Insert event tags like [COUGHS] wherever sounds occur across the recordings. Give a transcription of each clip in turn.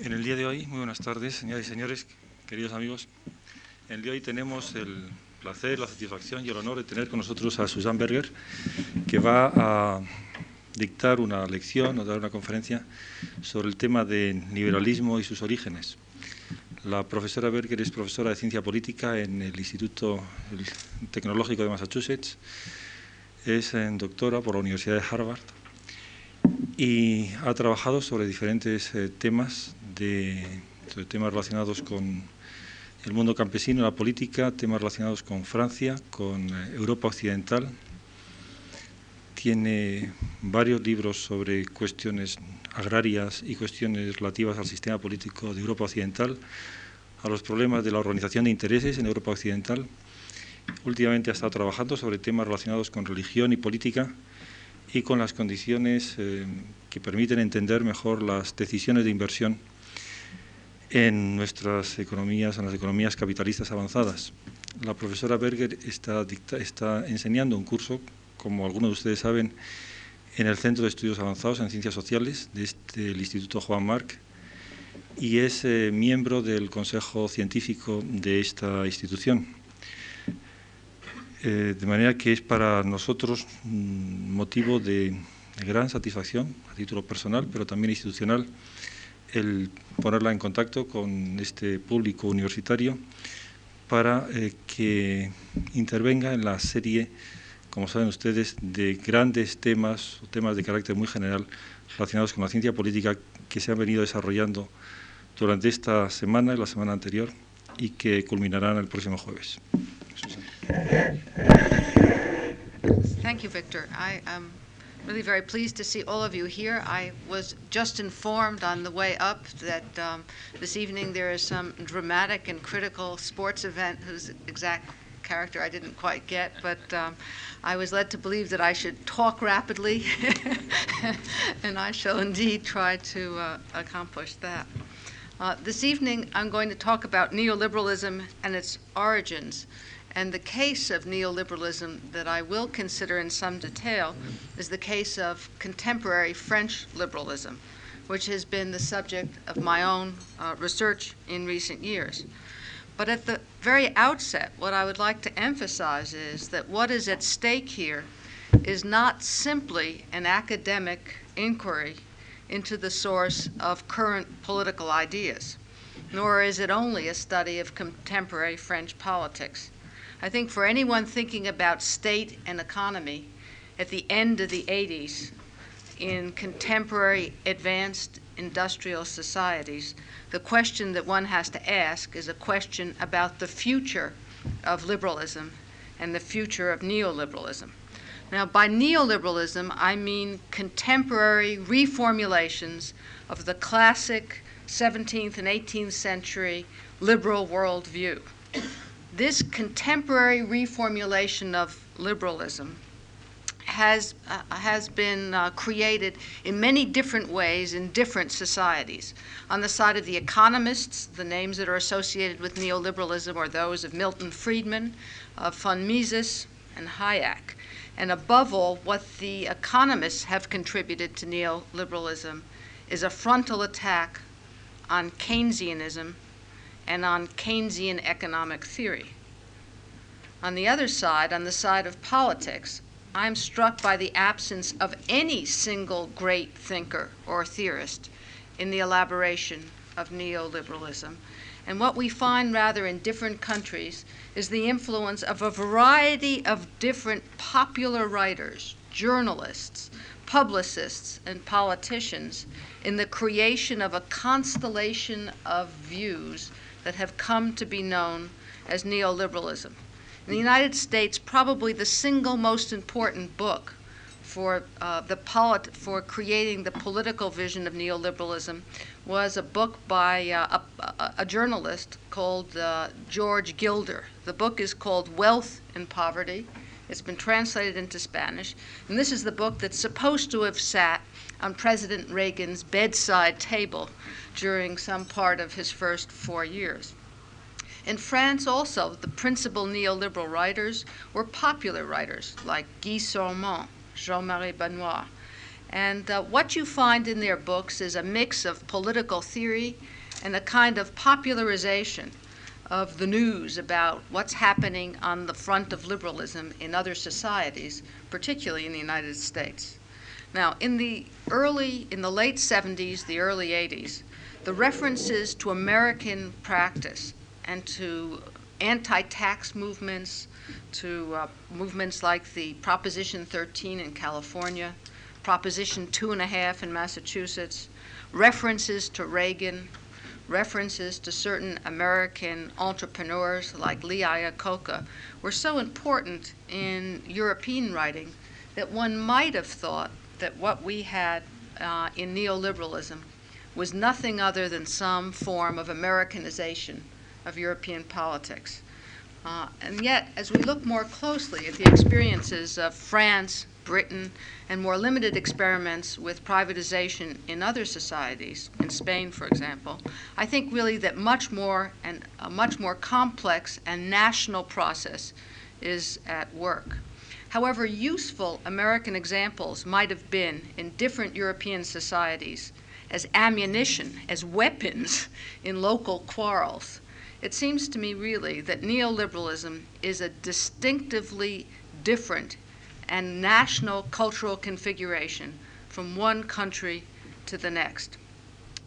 En el día de hoy, muy buenas tardes, señoras y señores, queridos amigos. En el día de hoy tenemos el placer, la satisfacción y el honor de tener con nosotros a Susan Berger, que va a dictar una lección o dar una conferencia sobre el tema de liberalismo y sus orígenes. La profesora Berger es profesora de ciencia política en el Instituto Tecnológico de Massachusetts, es doctora por la Universidad de Harvard y ha trabajado sobre diferentes eh, temas, de, temas relacionados con el mundo campesino, la política, temas relacionados con Francia, con eh, Europa Occidental. Tiene varios libros sobre cuestiones agrarias y cuestiones relativas al sistema político de Europa Occidental, a los problemas de la organización de intereses en Europa Occidental. Últimamente ha estado trabajando sobre temas relacionados con religión y política y con las condiciones eh, que permiten entender mejor las decisiones de inversión en nuestras economías, en las economías capitalistas avanzadas. La profesora Berger está, está enseñando un curso, como algunos de ustedes saben, en el Centro de Estudios Avanzados en Ciencias Sociales del este, Instituto Juan Marc y es eh, miembro del Consejo Científico de esta institución. Eh, de manera que es para nosotros motivo de, gran satisfacción a título personal, pero también institucional, el ponerla en contacto con este público universitario para eh, que intervenga en la serie, como saben ustedes, de grandes temas temas de carácter muy general relacionados con la ciencia política que se han venido desarrollando durante esta semana y la semana anterior y que culminarán el próximo jueves. Thank you, Victor. Am really very pleased to see all of you here. I was just informed on the way up that um, this evening there is some dramatic and critical sports event whose exact character I didn't quite get, but um, I was led to believe that I should talk rapidly, [LAUGHS] and I shall indeed try to uh, accomplish that. Uh, this evening, I'm going to talk about neoliberalism and its origins. And the case of neoliberalism that I will consider in some detail is the case of contemporary French liberalism, which has been the subject of my own uh, research in recent years. But at the very outset, what I would like to emphasize is that what is at stake here is not simply an academic inquiry into the source of current political ideas, nor is it only a study of contemporary French politics. I think for anyone thinking about state and economy at the end of the 80s in contemporary advanced industrial societies, the question that one has to ask is a question about the future of liberalism and the future of neoliberalism. Now, by neoliberalism, I mean contemporary reformulations of the classic 17th and 18th century liberal worldview this contemporary reformulation of liberalism has, uh, has been uh, created in many different ways in different societies. On the side of the economists, the names that are associated with neoliberalism are those of Milton Friedman, of von Mises, and Hayek. And above all, what the economists have contributed to neoliberalism is a frontal attack on Keynesianism and on Keynesian economic theory. On the other side, on the side of politics, I'm struck by the absence of any single great thinker or theorist in the elaboration of neoliberalism. And what we find rather in different countries is the influence of a variety of different popular writers, journalists, publicists, and politicians in the creation of a constellation of views that have come to be known as neoliberalism. In the United States, probably the single most important book for uh, the polit- for creating the political vision of neoliberalism was a book by uh, a, a, journalist called uh, George Gilder. The book is called Wealth and Poverty. It's been translated into Spanish, and this is the book that's supposed to have sat on President Reagan's bedside table during some part of his first four years. In France, also, the principal neoliberal writers were popular writers like Guy Sorman, Jean Marie Benoist, And uh, what you find in their books is a mix of political theory and a kind of popularization of the news about what's happening on the front of liberalism in other societies, particularly in the United States. Now, in the early, in the late 70s, the early 80s, the references to American practice and to anti tax movements, to uh, movements like the Proposition 13 in California, Proposition 2.5 in Massachusetts, references to Reagan, references to certain American entrepreneurs like Lee Iacocca were so important in European writing that one might have thought that what we had uh, in neoliberalism was nothing other than some form of Americanization of European politics. Uh, and yet, as we look more closely at the experiences of France, Britain, and more limited experiments with privatization in other societies, in Spain, for example, I think really that much more and a much more complex and national process is at work. However useful American examples might have been in different European societies as ammunition, as weapons in local quarrels, it seems to me really that neoliberalism is a distinctively different and national cultural configuration from one country to the next.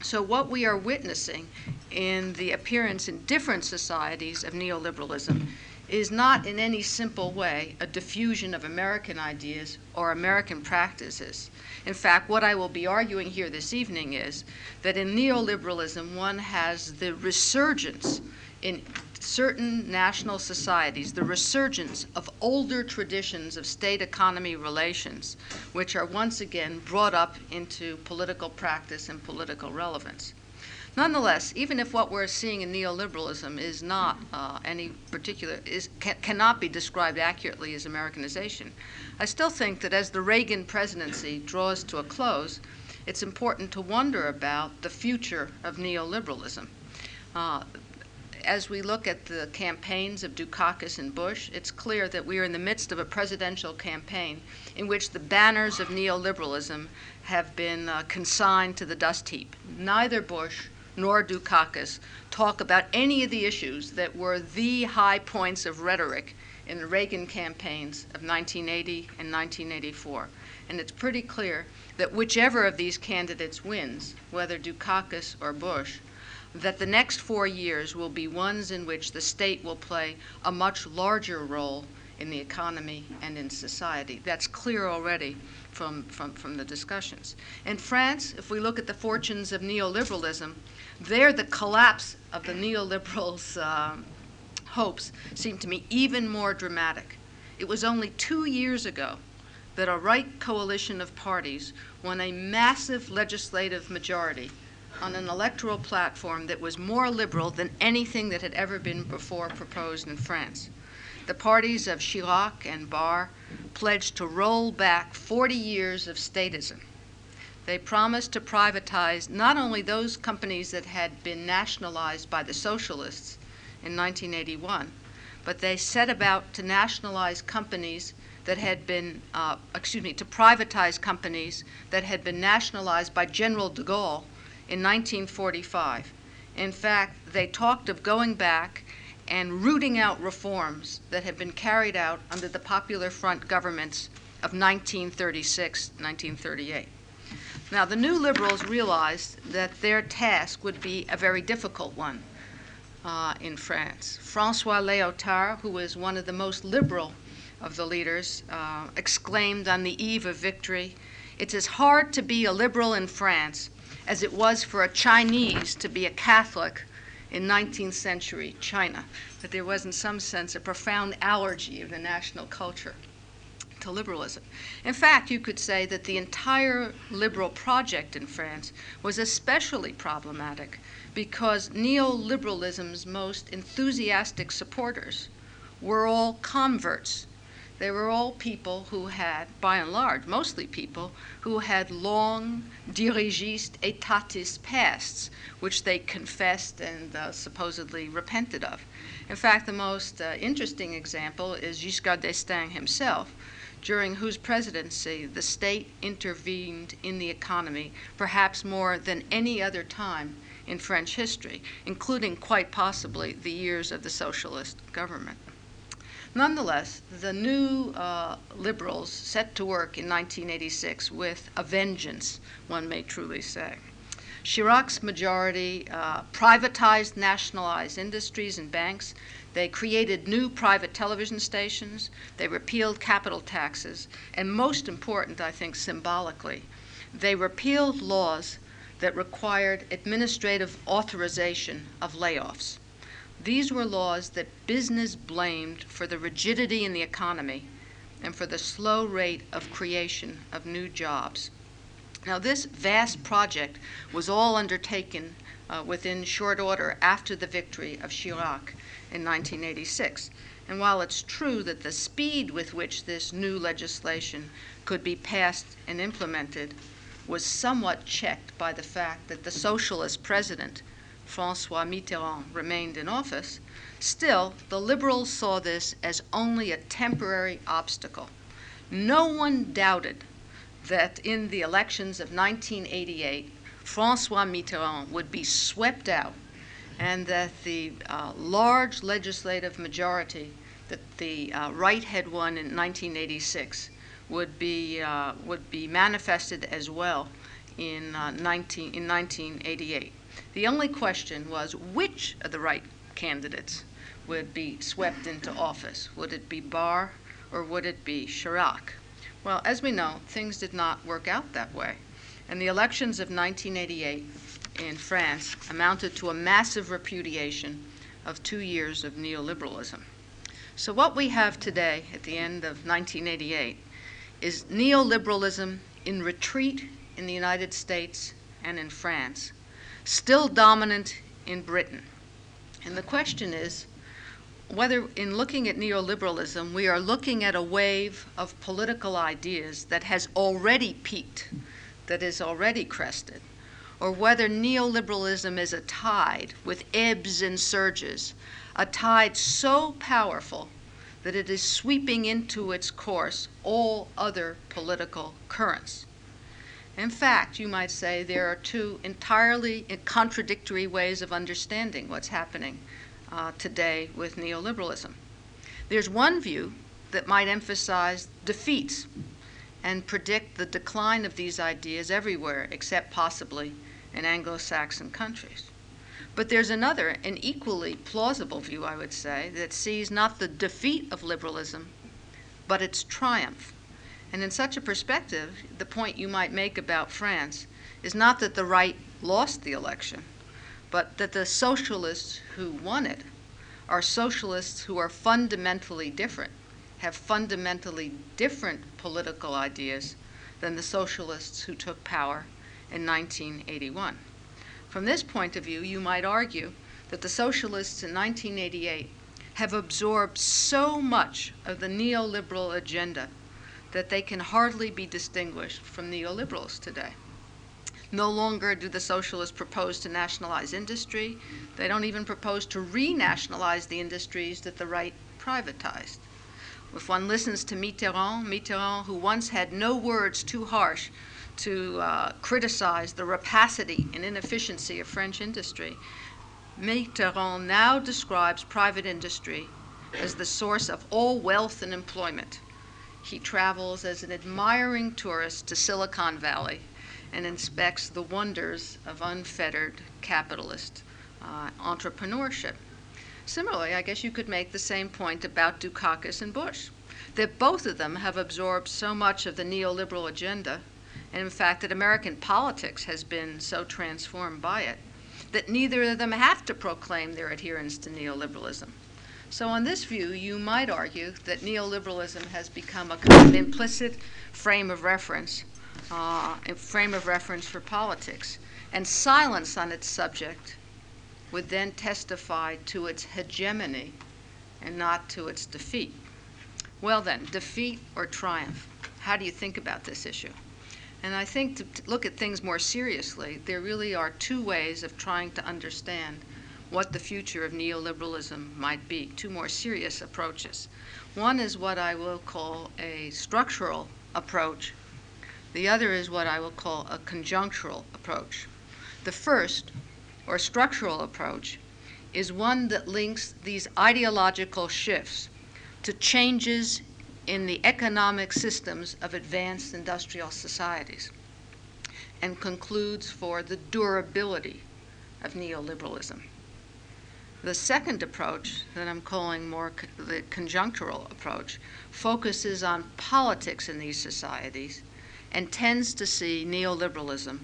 So, what we are witnessing in the appearance in different societies of neoliberalism is not in any simple way a diffusion of American ideas or American practices. In fact, what I will be arguing here this evening is that in neoliberalism, one has the resurgence in certain national societies the resurgence of older traditions of state economy relations, which are once again brought up into political practice and political relevance. Nonetheless, even if what we're seeing in neoliberalism is not uh, any particular, is, ca- cannot be described accurately as Americanization, I still think that as the Reagan presidency draws to a close, it's important to wonder about the future of neoliberalism. Uh, as we look at the campaigns of Dukakis and Bush, it's clear that we are in the midst of a presidential campaign in which the banners of neoliberalism have been uh, consigned to the dust heap. Neither Bush nor Dukakis talk about any of the issues that were the high points of rhetoric in the Reagan campaigns of 1980 and 1984. And it's pretty clear that whichever of these candidates wins, whether Dukakis or Bush, that the next four years will be ones in which the state will play a much larger role in the economy and in society. That's clear already from, from, from the discussions. In France, if we look at the fortunes of neoliberalism, there the collapse of the neoliberals' uh, [LAUGHS] hopes seem to me even more dramatic. It was only two years ago that a right coalition of parties won a massive legislative majority on an electoral platform that was more liberal than anything that had ever been before proposed in France. The parties of Chirac and Barre pledged to roll back 40 years of statism. They promised to privatize not only those companies that had been nationalized by the socialists in 1981, but they set about to nationalize companies that had been, uh, excuse me, to privatize companies that had been nationalized by General de Gaulle in 1945. In fact, they talked of going back and rooting out reforms that had been carried out under the Popular Front governments of 1936 1938. Now, the new liberals realized that their task would be a very difficult one uh, in France. Francois Léotard, who was one of the most liberal of the leaders, uh, exclaimed on the eve of victory It's as hard to be a liberal in France as it was for a Chinese to be a Catholic in 19th century China, that there was, in some sense, a profound allergy of the national culture to liberalism. In fact, you could say that the entire liberal project in France was especially problematic because neoliberalism's most enthusiastic supporters were all converts they were all people who had, by and large, mostly people who had long dirigiste etatist pasts, which they confessed and uh, supposedly repented of. In fact, the most uh, interesting example is Giscard d'Estaing himself. During whose presidency the state intervened in the economy perhaps more than any other time in French history, including quite possibly the years of the socialist government. Nonetheless, the new uh, liberals set to work in 1986 with a vengeance, one may truly say. Chirac's majority uh, privatized, nationalized industries and banks. They created new private television stations. They repealed capital taxes. And most important, I think, symbolically, they repealed laws that required administrative authorization of layoffs. These were laws that business blamed for the rigidity in the economy and for the slow rate of creation of new jobs. Now, this vast project was all undertaken uh, within short order after the victory of Chirac in 1986. And while it's true that the speed with which this new legislation could be passed and implemented was somewhat checked by the fact that the socialist president, Francois Mitterrand, remained in office, still, the liberals saw this as only a temporary obstacle. No one doubted that in the elections of 1988, Francois Mitterrand would be swept out and that the uh, large legislative majority that the uh, right had won in 1986 would be, uh, would be manifested as well in, uh, 19, in 1988. The only question was which of the right candidates would be swept into office. Would it be Barre or would it be Chirac? Well, as we know, things did not work out that way. And the elections of 1988 in France amounted to a massive repudiation of two years of neoliberalism. So, what we have today at the end of 1988 is neoliberalism in retreat in the United States and in France, still dominant in Britain. And the question is whether, in looking at neoliberalism, we are looking at a wave of political ideas that has already peaked, that is already crested, or whether neoliberalism is a tide with ebbs and surges, a tide so powerful that it is sweeping into its course all other political currents. In fact, you might say there are two entirely contradictory ways of understanding what's happening uh, today with neoliberalism. There's one view that might emphasize defeats and predict the decline of these ideas everywhere except possibly in Anglo Saxon countries. But there's another, an equally plausible view, I would say, that sees not the defeat of liberalism, but its triumph. And in such a perspective, the point you might make about France is not that the right lost the election, but that the socialists who won it are socialists who are fundamentally different, have fundamentally different political ideas than the socialists who took power in 1981. From this point of view, you might argue that the socialists in 1988 have absorbed so much of the neoliberal agenda that they can hardly be distinguished from neoliberals today. No longer do the socialists propose to nationalize industry. They don't even propose to renationalize the industries that the right privatized. If one listens to Mitterrand, Mitterrand, who once had no words too harsh to uh, criticize the rapacity and inefficiency of French industry, Mitterrand now describes private industry as the source of all wealth and employment. He travels as an admiring tourist to Silicon Valley and inspects the wonders of unfettered capitalist uh, entrepreneurship. Similarly, I guess you could make the same point about Dukakis and Bush, that both of them have absorbed so much of the neoliberal agenda and in fact that American politics has been so transformed by it that neither of them have to proclaim their adherence to neoliberalism. So, on this view, you might argue that neoliberalism has become a kind of implicit frame of reference, uh, a frame of reference for politics, and silence on its subject would then testify to its hegemony and not to its defeat. Well, then, defeat or triumph? How do you think about this issue? And I think to, look at things more seriously, there really are two ways of trying to understand what the future of neoliberalism might be, two more serious approaches. One is what I will call a structural approach, the other is what I will call a conjunctural approach. The first, or structural approach, is one that links these ideological shifts to changes in the economic systems of advanced industrial societies and concludes for the durability of neoliberalism. The second approach, that I'm calling more co- the conjunctural approach, focuses on politics in these societies and tends to see neoliberalism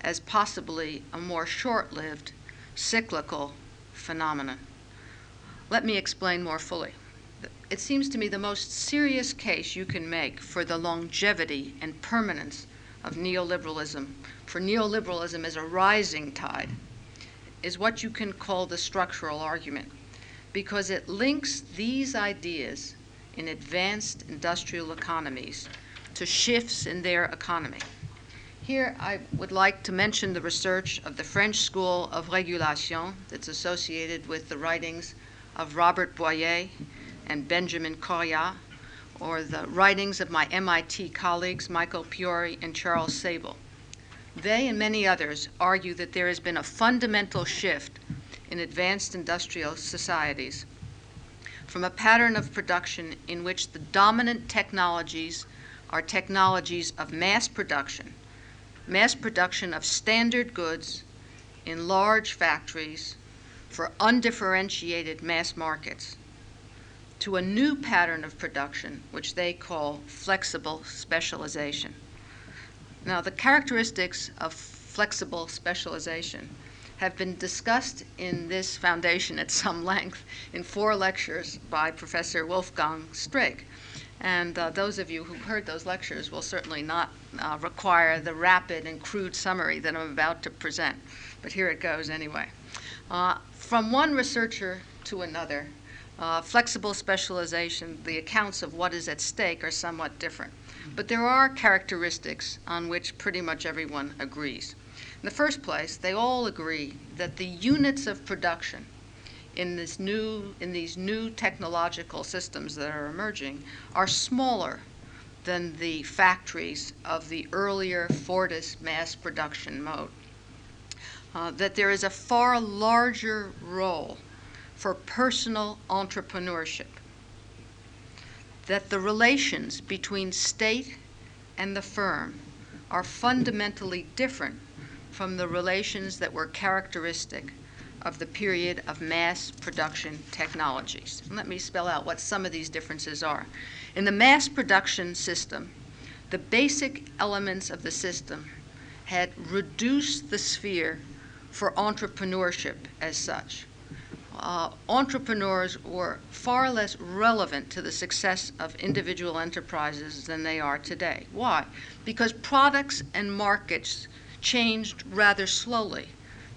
as possibly a more short lived, cyclical phenomenon. Let me explain more fully. It seems to me the most serious case you can make for the longevity and permanence of neoliberalism, for neoliberalism as a rising tide, is what you can call the structural argument, because it links these ideas in advanced industrial economies to shifts in their economy. Here, I would like to mention the research of the French School of Regulation that's associated with the writings of Robert Boyer and Benjamin Coriat, or the writings of my MIT colleagues Michael Piore and Charles Sabel. They and many others argue that there has been a fundamental shift in advanced industrial societies from a pattern of production in which the dominant technologies are technologies of mass production mass production of standard goods in large factories for undifferentiated mass markets to a new pattern of production, which they call flexible specialization. Now, the characteristics of flexible specialization have been discussed in this foundation at some [LAUGHS] length in four lectures by Professor Wolfgang Streeck. And uh, those of you who heard those lectures will certainly not uh, require the rapid and crude summary that I'm about to present. But here it goes anyway. Uh, from one researcher to another, uh, flexible specialization, the accounts of what is at stake are somewhat different. But there are characteristics on which pretty much everyone agrees. In the first place, they all agree that the units of production in this new in these new technological systems that are emerging are smaller than the factories of the earlier Fordist mass production mode. Uh, that there is a far larger role for personal entrepreneurship. That the relations between state and the firm are fundamentally different from the relations that were characteristic of the period of mass production technologies. Let me spell out what some of these differences are. In the mass production system, the basic elements of the system had reduced the sphere for entrepreneurship as such. Uh, entrepreneurs were far less relevant to the success of individual enterprises than they are today. Why? Because products and markets changed rather slowly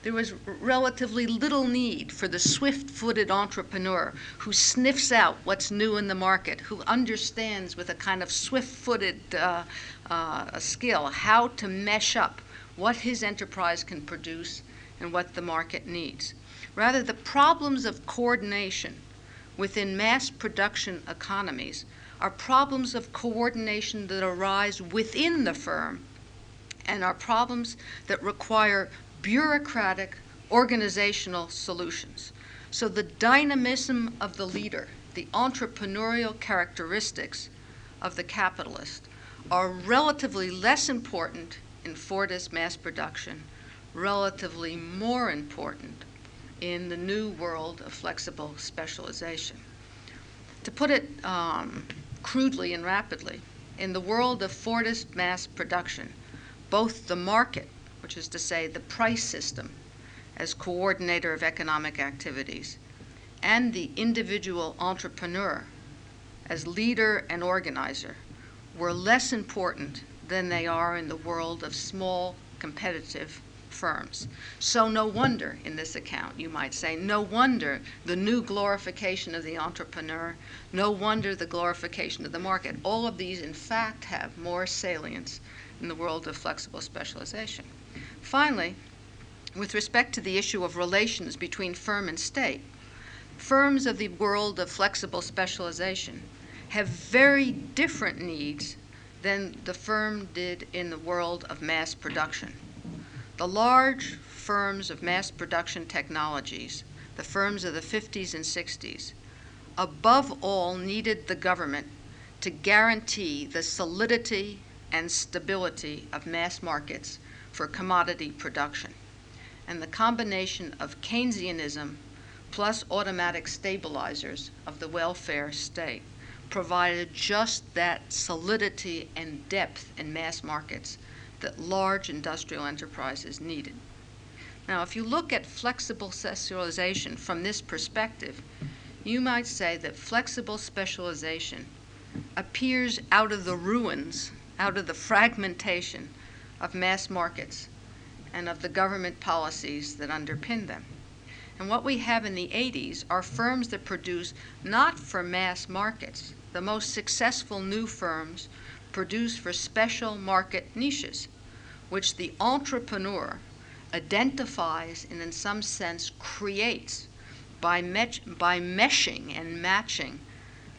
there was relatively little need for the swift footed entrepreneur who sniffs out what's new in the market, who understands with a kind of swift footed uh, uh, skill how to mesh up what his enterprise can produce and what the market needs. Rather, the problems of coordination within mass production economies are problems of coordination that arise within the firm and are problems that require bureaucratic organizational solutions. So the dynamism of the leader, the entrepreneurial characteristics of the capitalist are relatively less important in Fordist mass production, relatively more important in the new world of flexible specialization. To put it um, crudely and rapidly, in the world of Fordist mass production, both the market which is to say the price system as coordinator of economic activities, and the individual entrepreneur as leader and organizer were less important than they are in the world of small competitive firms. So, no wonder in this account, you might say, no wonder the new glorification of the entrepreneur, no wonder the glorification of the market. All of these, in fact, have more salience in the world of flexible specialization. Finally, with respect to the issue of relations between firm and state, firms of the world of flexible specialization have very different needs than the firm did in the world of mass production. The large firms of mass production technologies, the firms of the 50s and 60s, above all needed the government to guarantee the solidity and stability of mass markets for commodity production. And the combination of Keynesianism plus automatic stabilizers of the welfare state provided just that solidity and depth in mass markets that large industrial enterprises needed. Now, if you look at flexible specialization from this perspective, you might say that flexible specialization appears out of the ruins, out of the fragmentation of mass markets and of the government policies that underpin them. And what we have in the 80s are firms that produce not for mass markets. The most successful new firms produce for special market niches, which the entrepreneur identifies and, in some sense, creates by, by meshing and matching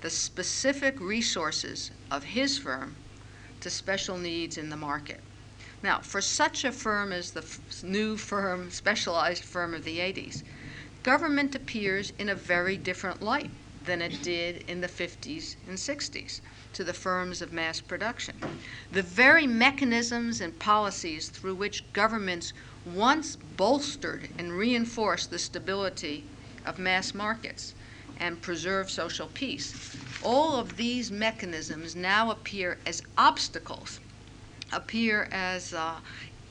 the specific resources of his firm to special needs in the market. Now, for such a firm as the new firm, specialized firm of the 80s, government appears in a very different light than it did in the 50s and 60s to the firms of mass production. The very mechanisms and policies through which governments once bolstered and reinforced the stability of mass markets and preserved social peace, all of these mechanisms now appear as obstacles, appear as uh,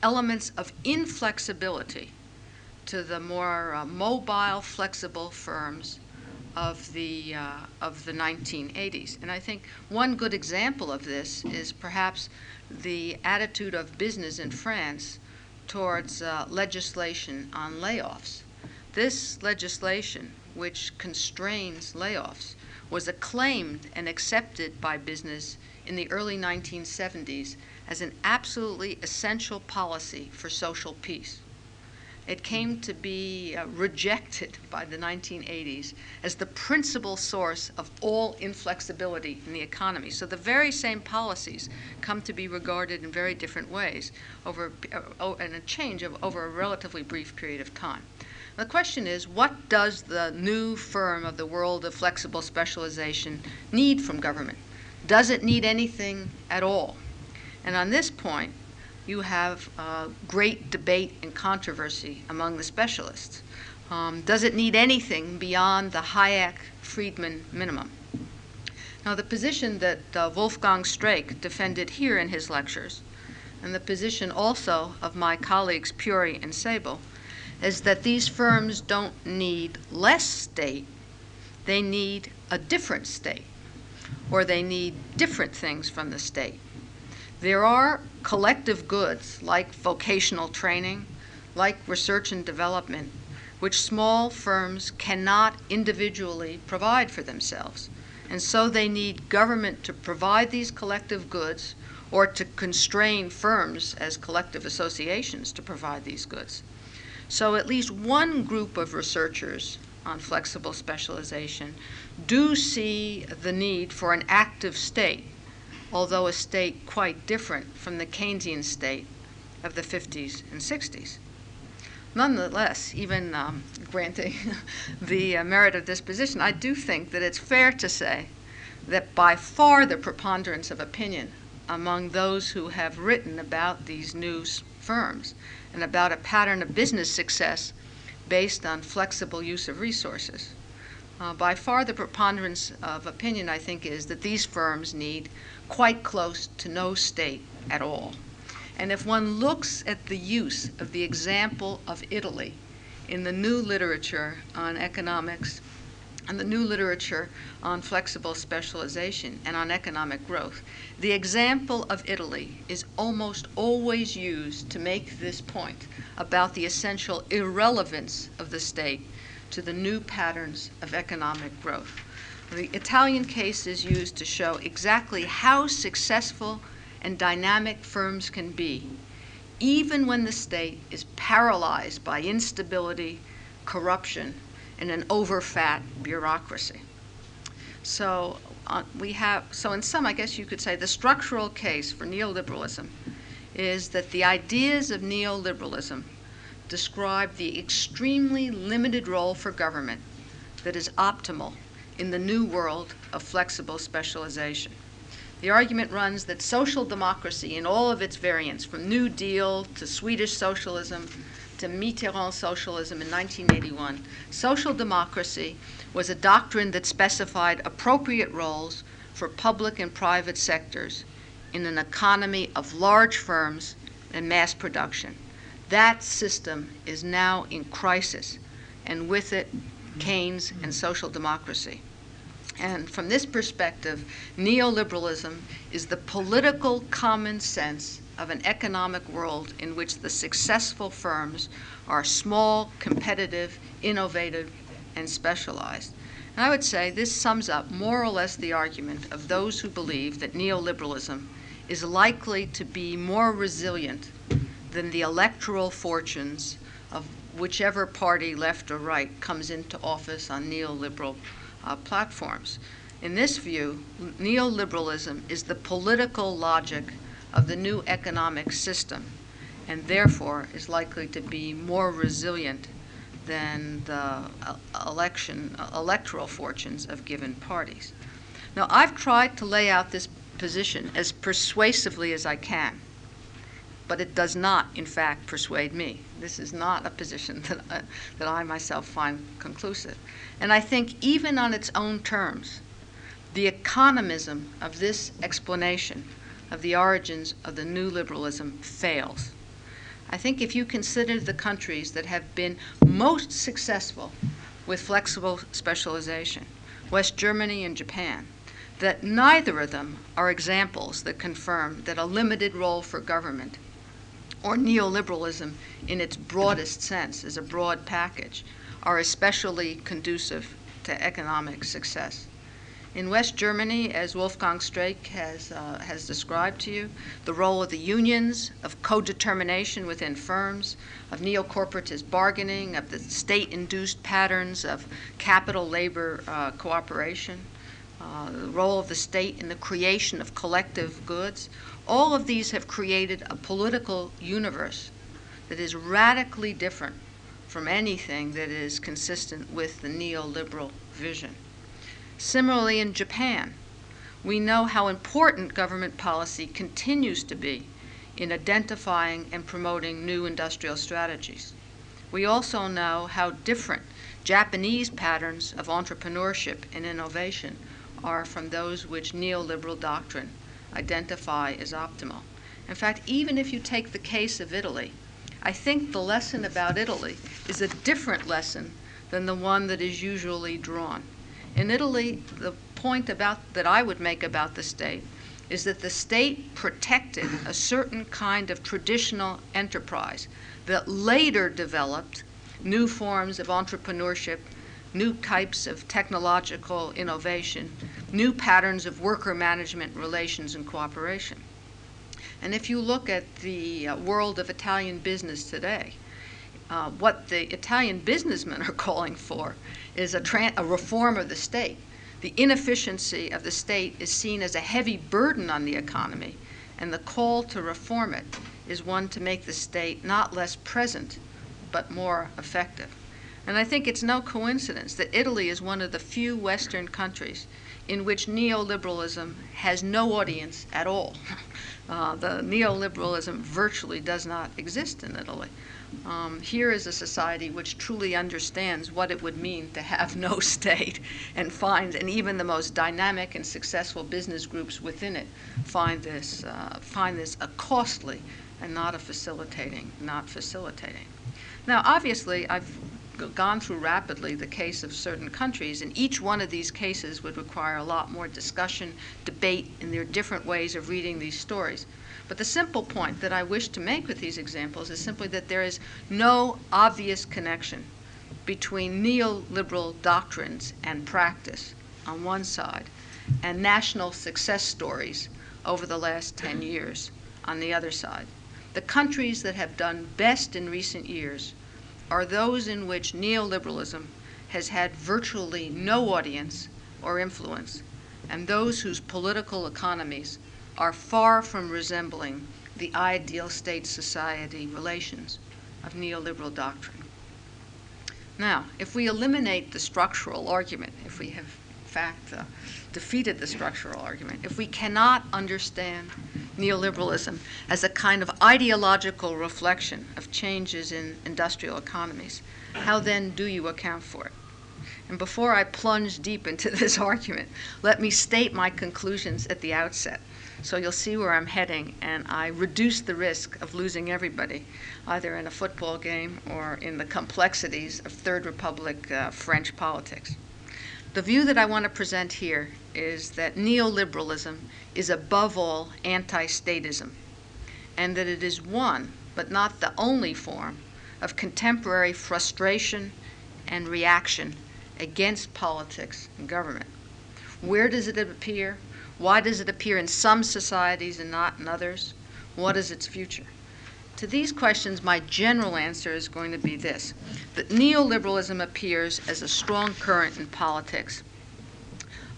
elements of inflexibility to the more uh, mobile, flexible firms of the uh, of the 1980s. And I think one good example of this is perhaps the attitude of business in France towards uh, legislation on layoffs. This legislation, which constrains layoffs, was acclaimed and accepted by business in the early 1970s as an absolutely essential policy for social peace. It came to be uh, rejected by the 1980s as the principal source of all inflexibility in the economy. So the very same policies come to be regarded in very different ways over uh, and a change of over a relatively brief period of time. The question is, what does the new firm of the world of flexible specialization need from government? Does it need anything at all? And on this point, you have uh, great debate and controversy among the specialists. Um, does it need anything beyond the Hayek Friedman minimum? Now, the position that uh, Wolfgang Streeck defended here in his lectures, and the position also of my colleagues Piore and Sabel, is that these firms don't need less state, they need a different state, or they need different things from the state. There are collective goods like vocational training, like research and development, which small firms cannot individually provide for themselves. And so they need government to provide these collective goods or to constrain firms as collective associations to provide these goods. So at least one group of researchers on flexible specialization do see the need for an active state although a state quite different from the Keynesian state of the 50s and 60s. Nonetheless, even um, granting [LAUGHS] the uh, merit of this position, I do think that it's fair to say that by far the preponderance of opinion among those who have written about these new firms and about a pattern of business success based on flexible use of resources. Uh, by far the preponderance of opinion, I think, is that these firms need quite close to no state at all. And if one looks at the use of the example of Italy in the new literature on economics and the new literature on flexible specialization and on economic growth, the example of Italy is almost always used to make this point about the essential irrelevance of the state to the new patterns of economic growth. The Italian case is used to show exactly how successful and dynamic firms can be even when the state is paralyzed by instability, corruption, and an overfat bureaucracy. So uh, we have, so in sum, I guess you could say the structural case for neoliberalism is that the ideas of neoliberalism describe the extremely limited role for government that is optimal in the new world of flexible specialization. The argument runs that social democracy in all of its variants, from New Deal to Swedish socialism to Mitterrand socialism in 1981, social democracy was a doctrine that specified appropriate roles for public and private sectors in an economy of large firms and mass production. That system is now in crisis, and with it, Keynes and social democracy. And from this perspective, neoliberalism is the political common sense of an economic world in which the successful firms are small, competitive, innovative, and specialized. And I would say this sums up more or less the argument of those who believe that neoliberalism is likely to be more resilient than the electoral fortunes of whichever party, left or right, comes into office on neoliberal uh, platforms. In this view, neoliberalism is the political logic of the new economic system and therefore is likely to be more resilient than the uh, election uh, electoral fortunes of given parties. Now, I've tried to lay out this position as persuasively as I can, but it does not, in fact, persuade me. This is not a position [LAUGHS] that, uh, that I myself find conclusive. And I think, even on its own terms, the economism of this explanation of the origins of the new liberalism fails. I think if you consider the countries that have been most successful with flexible specialization, West Germany and Japan, that neither of them are examples that confirm that a limited role for government or neoliberalism in its broadest sense as a broad package are especially conducive to economic success. In West Germany, as Wolfgang Streeck has, uh, has described to you, the role of the unions, of co determination within firms, of neo corporatist bargaining, of the state induced patterns of capital labor uh, cooperation, uh, the role of the state in the creation of collective goods, all of these have created a political universe that is radically different from anything that is consistent with the neoliberal vision. Similarly, in Japan, we know how important government policy continues to be in identifying and promoting new industrial strategies. We also know how different Japanese patterns of entrepreneurship and innovation are from those which neoliberal doctrine identify as optimal. In fact, even if you take the case of Italy, I think the lesson about Italy is a different lesson than the one that is usually drawn. In Italy, the point about that I would make about the state is that the state protected a certain kind of traditional enterprise that later developed new forms of entrepreneurship, new types of technological innovation, new patterns of worker management relations and cooperation. And if you look at the uh, world of Italian business today, uh, what the Italian businessmen [LAUGHS] are calling for is a, a reform of the state. The inefficiency of the state is seen as a heavy burden on the economy, and the call to reform it is one to make the state not less present, but more effective. And I think it's no coincidence that Italy is one of the few Western countries in which neoliberalism has no audience at all. [LAUGHS] Uh, the neoliberalism virtually does not exist in Italy. Um, here is a society which truly understands what it would mean to have no [LAUGHS] state and finds, and even the most dynamic and successful business groups within it find this, uh, find this a costly and not a facilitating, not facilitating. Now, obviously, I've gone through rapidly the case of certain countries, and each one of these cases would require a lot more discussion, debate, and there are different ways of reading these stories. But the simple point that I wish to make with these examples is simply that there is no obvious connection between neoliberal doctrines and practice on one side and national success stories over the last 10 years on the other side. The countries that have done best in recent years are those in which neoliberalism has had virtually no audience or influence, and those whose political economies are far from resembling the ideal state society relations of neoliberal doctrine. Now, if we eliminate the structural argument, if we have in fact uh, defeated the structural argument, if we cannot understand neoliberalism as a kind of ideological reflection of changes in industrial economies, how then do you account for it? And before I plunge deep into [LAUGHS] this argument, let me state my conclusions at the outset. So you'll see where I'm heading, and I reduce the risk of losing everybody, either in a football game or in the complexities of Third Republic uh, French politics. The view that I want to present here is that neoliberalism is above all anti statism, and that it is one, but not the only form, of contemporary frustration and reaction against politics and government. Where does it appear? Why does it appear in some societies and not in others? What is its future? To these questions, my general answer is going to be this that neoliberalism appears as a strong current in politics.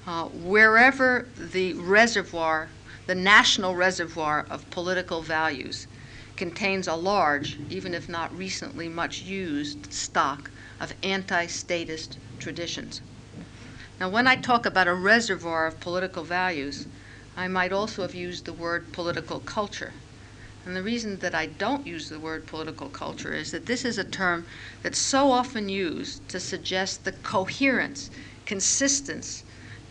Uh, wherever the reservoir, the national reservoir of political values, contains a large, even if not recently much used, stock of anti statist traditions. Now, when I talk about a reservoir of political values, I might also have used the word political culture. And the reason that I don't use the word political culture is that this is a term that's so often used to suggest the coherence, consistence,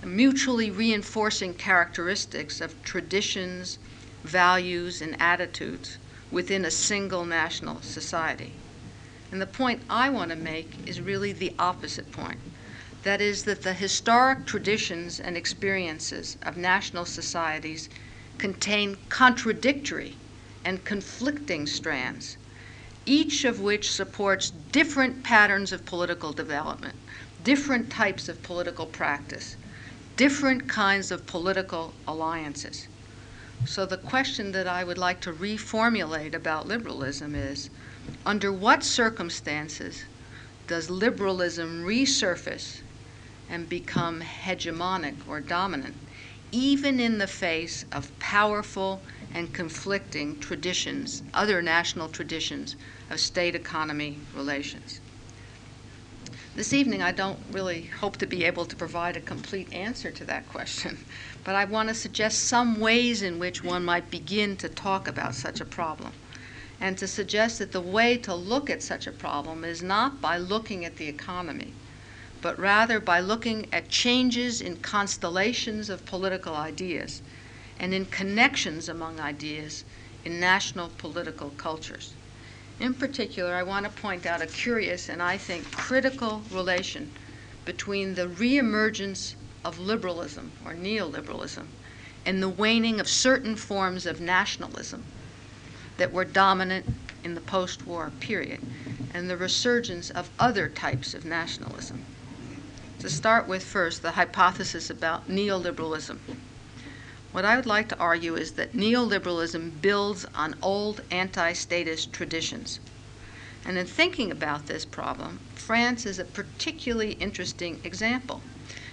mutually reinforcing characteristics of traditions, values, and attitudes within a single national society. And the point I want to make is really the opposite point that is, that the historic traditions and experiences of national societies contain contradictory and conflicting strands, each of which supports different patterns of political development, different types of political practice, different kinds of political alliances. So, the question that I would like to reformulate about liberalism is under what circumstances does liberalism resurface and become hegemonic or dominant, even in the face of powerful and conflicting traditions, other national traditions of state economy relations. This evening, I don't really hope to be able to provide a complete answer to that question, [LAUGHS] but I want to suggest some ways in which one might begin to talk about such a problem, and to suggest that the way to look at such a problem is not by looking at the economy, but rather by looking at changes in constellations of political ideas and in connections among ideas in national political cultures. In particular, I want to point out a curious and I think critical relation between the reemergence of liberalism or neoliberalism and the waning of certain forms of nationalism that were dominant in the post war period and the resurgence of other types of nationalism to start with first the hypothesis about neoliberalism. What I would like to argue is that neoliberalism builds on old anti statist traditions. And in thinking about this problem, France is a particularly interesting example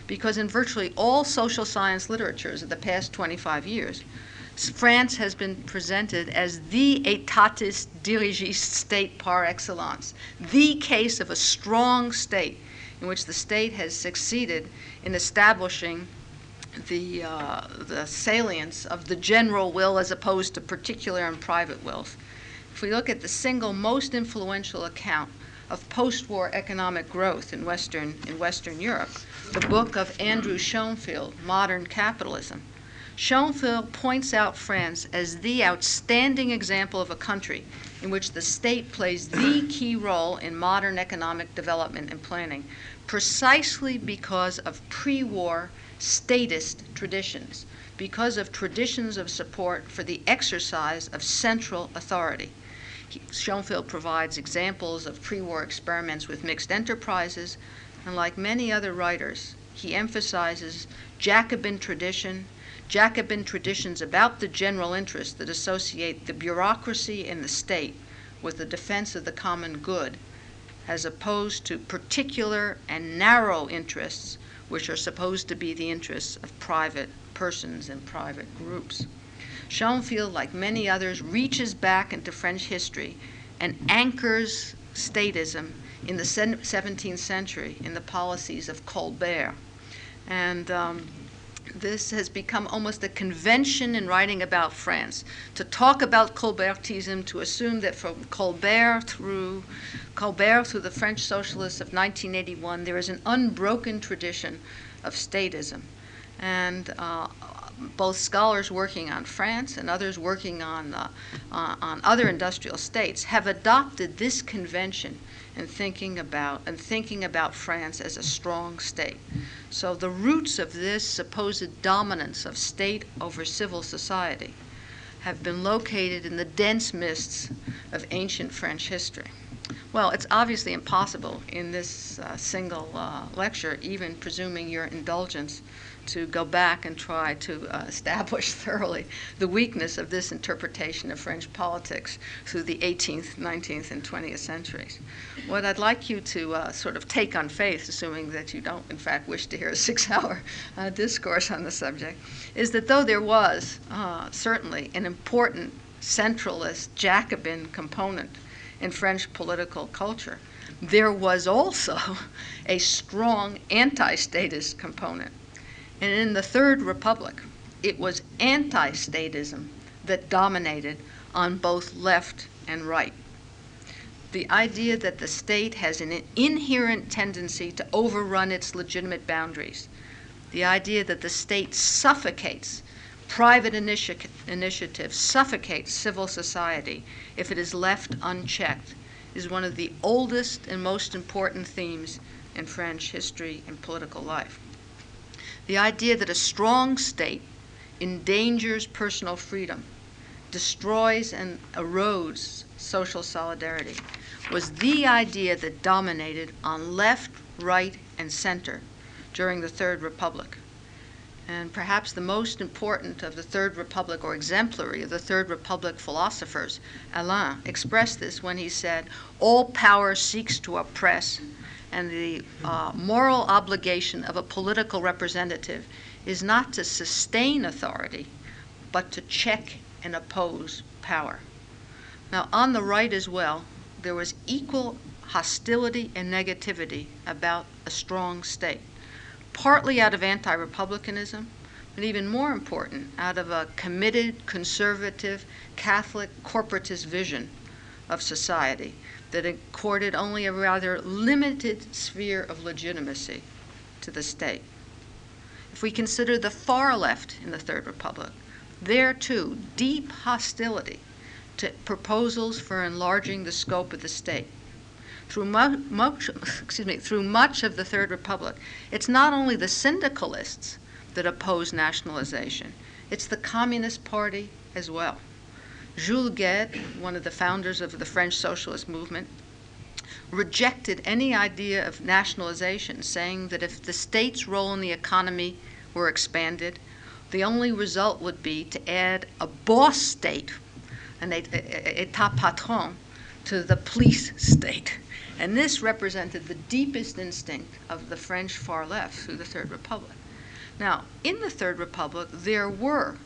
because in virtually all social science literatures of the past 25 years, France has been presented as the étatiste dirigiste state par excellence, the case of a strong state in which the state has succeeded in establishing the, uh, the salience of the general will as opposed to particular and private wills. If we look at the single most influential account of post-war economic growth in Western, in Western Europe, the book of Andrew Shonfield, Modern Capitalism, Shonfield points out France as the outstanding example of a country in which the state plays the key role in modern economic development and planning, precisely because of pre war statist traditions, because of traditions of support for the exercise of central authority. Shonfield provides examples of pre war experiments with mixed enterprises, and like many other writers, he emphasizes Jacobin tradition, Jacobin traditions about the general interest that associate the bureaucracy and the state with the defense of the common good, as opposed to particular and narrow interests, which are supposed to be the interests of private persons and private groups. Shonfield, like many others, reaches back into French history and anchors statism in the 17th century in the policies of Colbert. And um, this has become almost a convention in writing about France to talk about Colbertism, to assume that from Colbert through Colbert through the French socialists of 1981, there is an unbroken tradition of statism. And uh, both scholars working on France and others working on, uh, uh, on other industrial states have adopted this convention in thinking about and thinking about France as a strong state. So the roots of this supposed dominance of state over civil society have been located in the dense mists of ancient French history. Well, it's obviously impossible in this uh, single uh, lecture, even presuming your indulgence, to go back and try to uh, establish [LAUGHS] thoroughly the weakness of this interpretation of French politics through the 18th, 19th, and 20th centuries. What I'd like you to uh, sort of take on faith, assuming that you don't, in fact, wish to hear a [LAUGHS] six hour uh, discourse on the subject, is that though there was uh, certainly an important centralist Jacobin component in French political culture, there was also [LAUGHS] a strong anti statist component and in the Third Republic, it was anti statism that dominated on both left and right. The idea that the state has an inherent tendency to overrun its legitimate boundaries, the idea that the state suffocates private initi- initiative, suffocates civil society if it is left unchecked, is one of the oldest and most important themes in French history and political life. The idea that a strong state endangers personal freedom, destroys and erodes social solidarity, was the idea that dominated on left, right, and center during the Third Republic. And perhaps the most important of the Third Republic, or exemplary of the Third Republic philosophers, Alain, expressed this when he said, All power seeks to oppress, and the uh, moral obligation of a political representative is not to sustain authority, but to check and oppose power. Now, on the right as well, there was equal hostility and negativity about a strong state, partly out of anti republicanism, but even more important, out of a committed, conservative, Catholic, corporatist vision of society that accorded only a rather limited sphere of legitimacy to the state. If we consider the far left in the Third Republic, there too, deep hostility to proposals for enlarging the scope of the state. Through much, [LAUGHS] excuse me, through much of the Third Republic, it's not only the syndicalists that oppose nationalization, it's the Communist Party as well. Jules Guesde, one of the founders of the French socialist movement, rejected any idea of nationalization, saying that if the state's role in the economy were expanded, the only result would be to add a boss state, an état patron, to the police state. And this represented the deepest instinct of the French far left through the Third Republic. Now, in the Third Republic, there were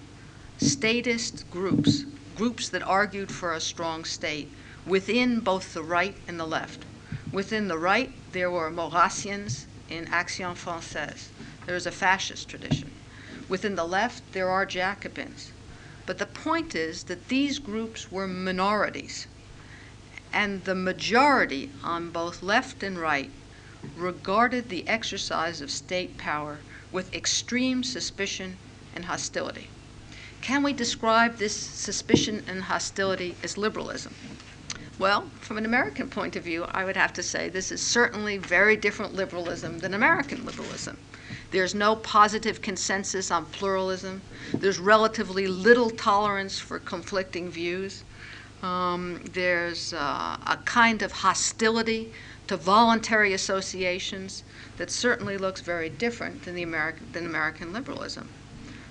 statist groups groups that argued for a strong state within both the right and the left. Within the right, there were Maurrassians in Action Française. There is a fascist tradition. Within the left, there are Jacobins. But the point is that these groups were minorities, and the majority on both left and right regarded the exercise of state power with extreme suspicion and hostility. Can we describe this suspicion and hostility as liberalism? Well, from an American point of view, I would have to say this is certainly very different liberalism than American liberalism. There's no positive consensus on pluralism. There's relatively little tolerance for conflicting views. Um, there's uh, a kind of hostility to voluntary associations that certainly looks very different than, the than American liberalism.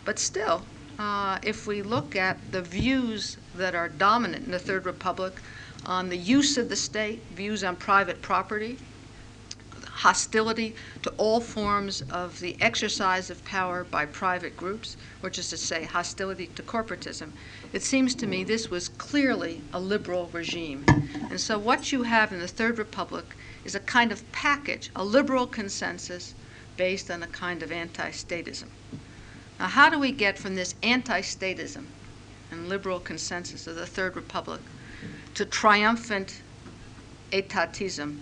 But still, uh, if we look at the views that are dominant in the Third Republic on the use of the state, views on private property, hostility to all forms of the exercise of power by private groups, which is to say, hostility to corporatism, it seems to me this was clearly a liberal regime. And so, what you have in the Third Republic is a kind of package, a liberal consensus based on a kind of anti statism. Now, how do we get from this anti statism and liberal consensus of the Third Republic to triumphant etatism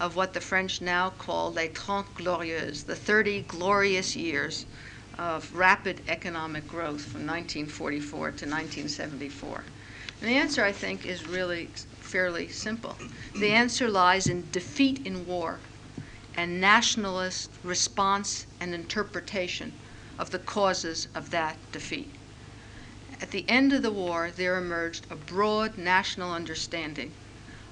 of what the French now call les Trente Glorieuses, the 30 glorious years of rapid economic growth from 1944 to 1974? And the answer, I think, is really fairly simple. The answer lies in defeat in war and nationalist response and interpretation of the causes of that defeat. At the end of the war, there emerged a broad national understanding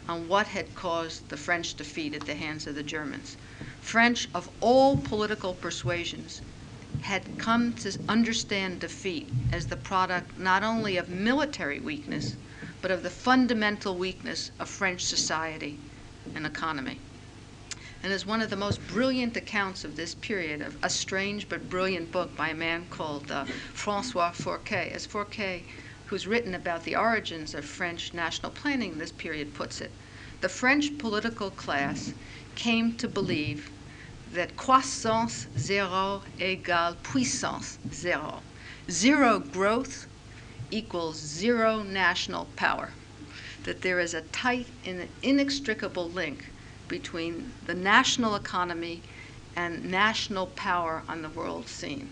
on what had caused the French defeat at the hands of the Germans. French of all political persuasions had come to understand defeat as the product not only of military weakness, but of the fundamental weakness of French society and economy. And is one of the most brilliant accounts of this period, of a strange but brilliant book by a man called uh, Francois Fourquet. as Fourquet, who's written about the origins of French national planning in this period, puts it. The French political class came to believe that croissance zéro égale puissance zéro. Zero growth equals zero national power. That there is a tight and inextricable link between the national economy and national power on the world scene.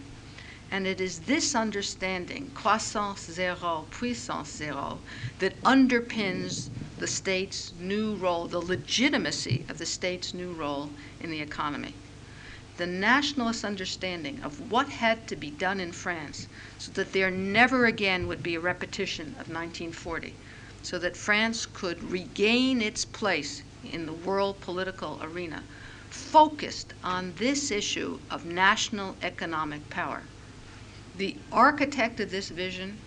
And it is this understanding, croissance zéro, puissance zéro, that underpins the state's new role, the legitimacy of the state's new role in the economy. The nationalist understanding of what had to be done in France so that there never again would be a repetition of 1940, so that France could regain its place in the world political arena, focused on this issue of national economic power. The architect of this vision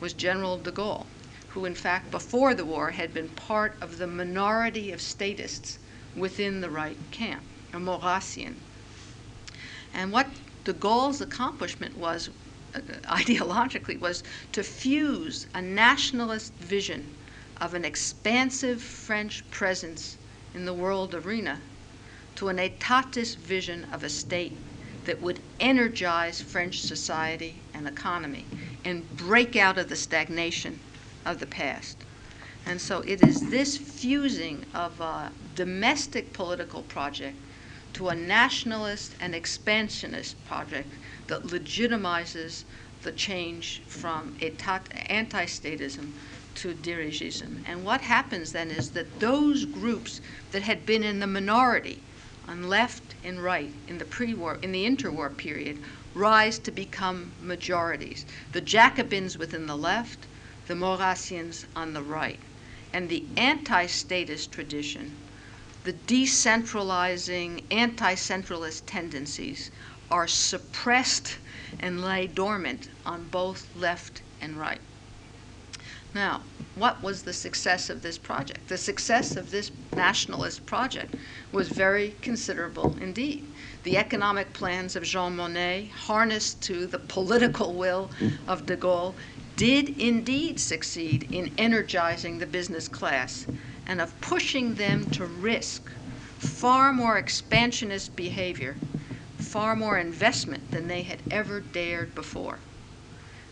was General de Gaulle, who, in fact, before the war had been part of the minority of statists within the right camp, a Maurrassian. And what de Gaulle's accomplishment was, uh, [LAUGHS] ideologically, was to fuse a nationalist vision of an expansive French presence in the world arena to an etatist vision of a state that would energize French society and economy and break out of the stagnation of the past. And so it is this fusing of a domestic political project to a nationalist and expansionist project that legitimizes the change from anti statism to dirigism. And what happens then is that those groups that had been in the minority on left and right in the pre-war, in the interwar period, rise to become majorities. The Jacobins within the left, the Maurrassians on the right. And the anti statist tradition, the decentralizing, anti centralist tendencies are suppressed and lay dormant on both left and right. Now, what was the success of this project? The success of this nationalist project was very considerable indeed. The economic plans of Jean Monnet, harnessed to the political will of de Gaulle, did indeed succeed in energizing the business class and of pushing them to risk far more expansionist behavior, far more investment than they had ever dared before.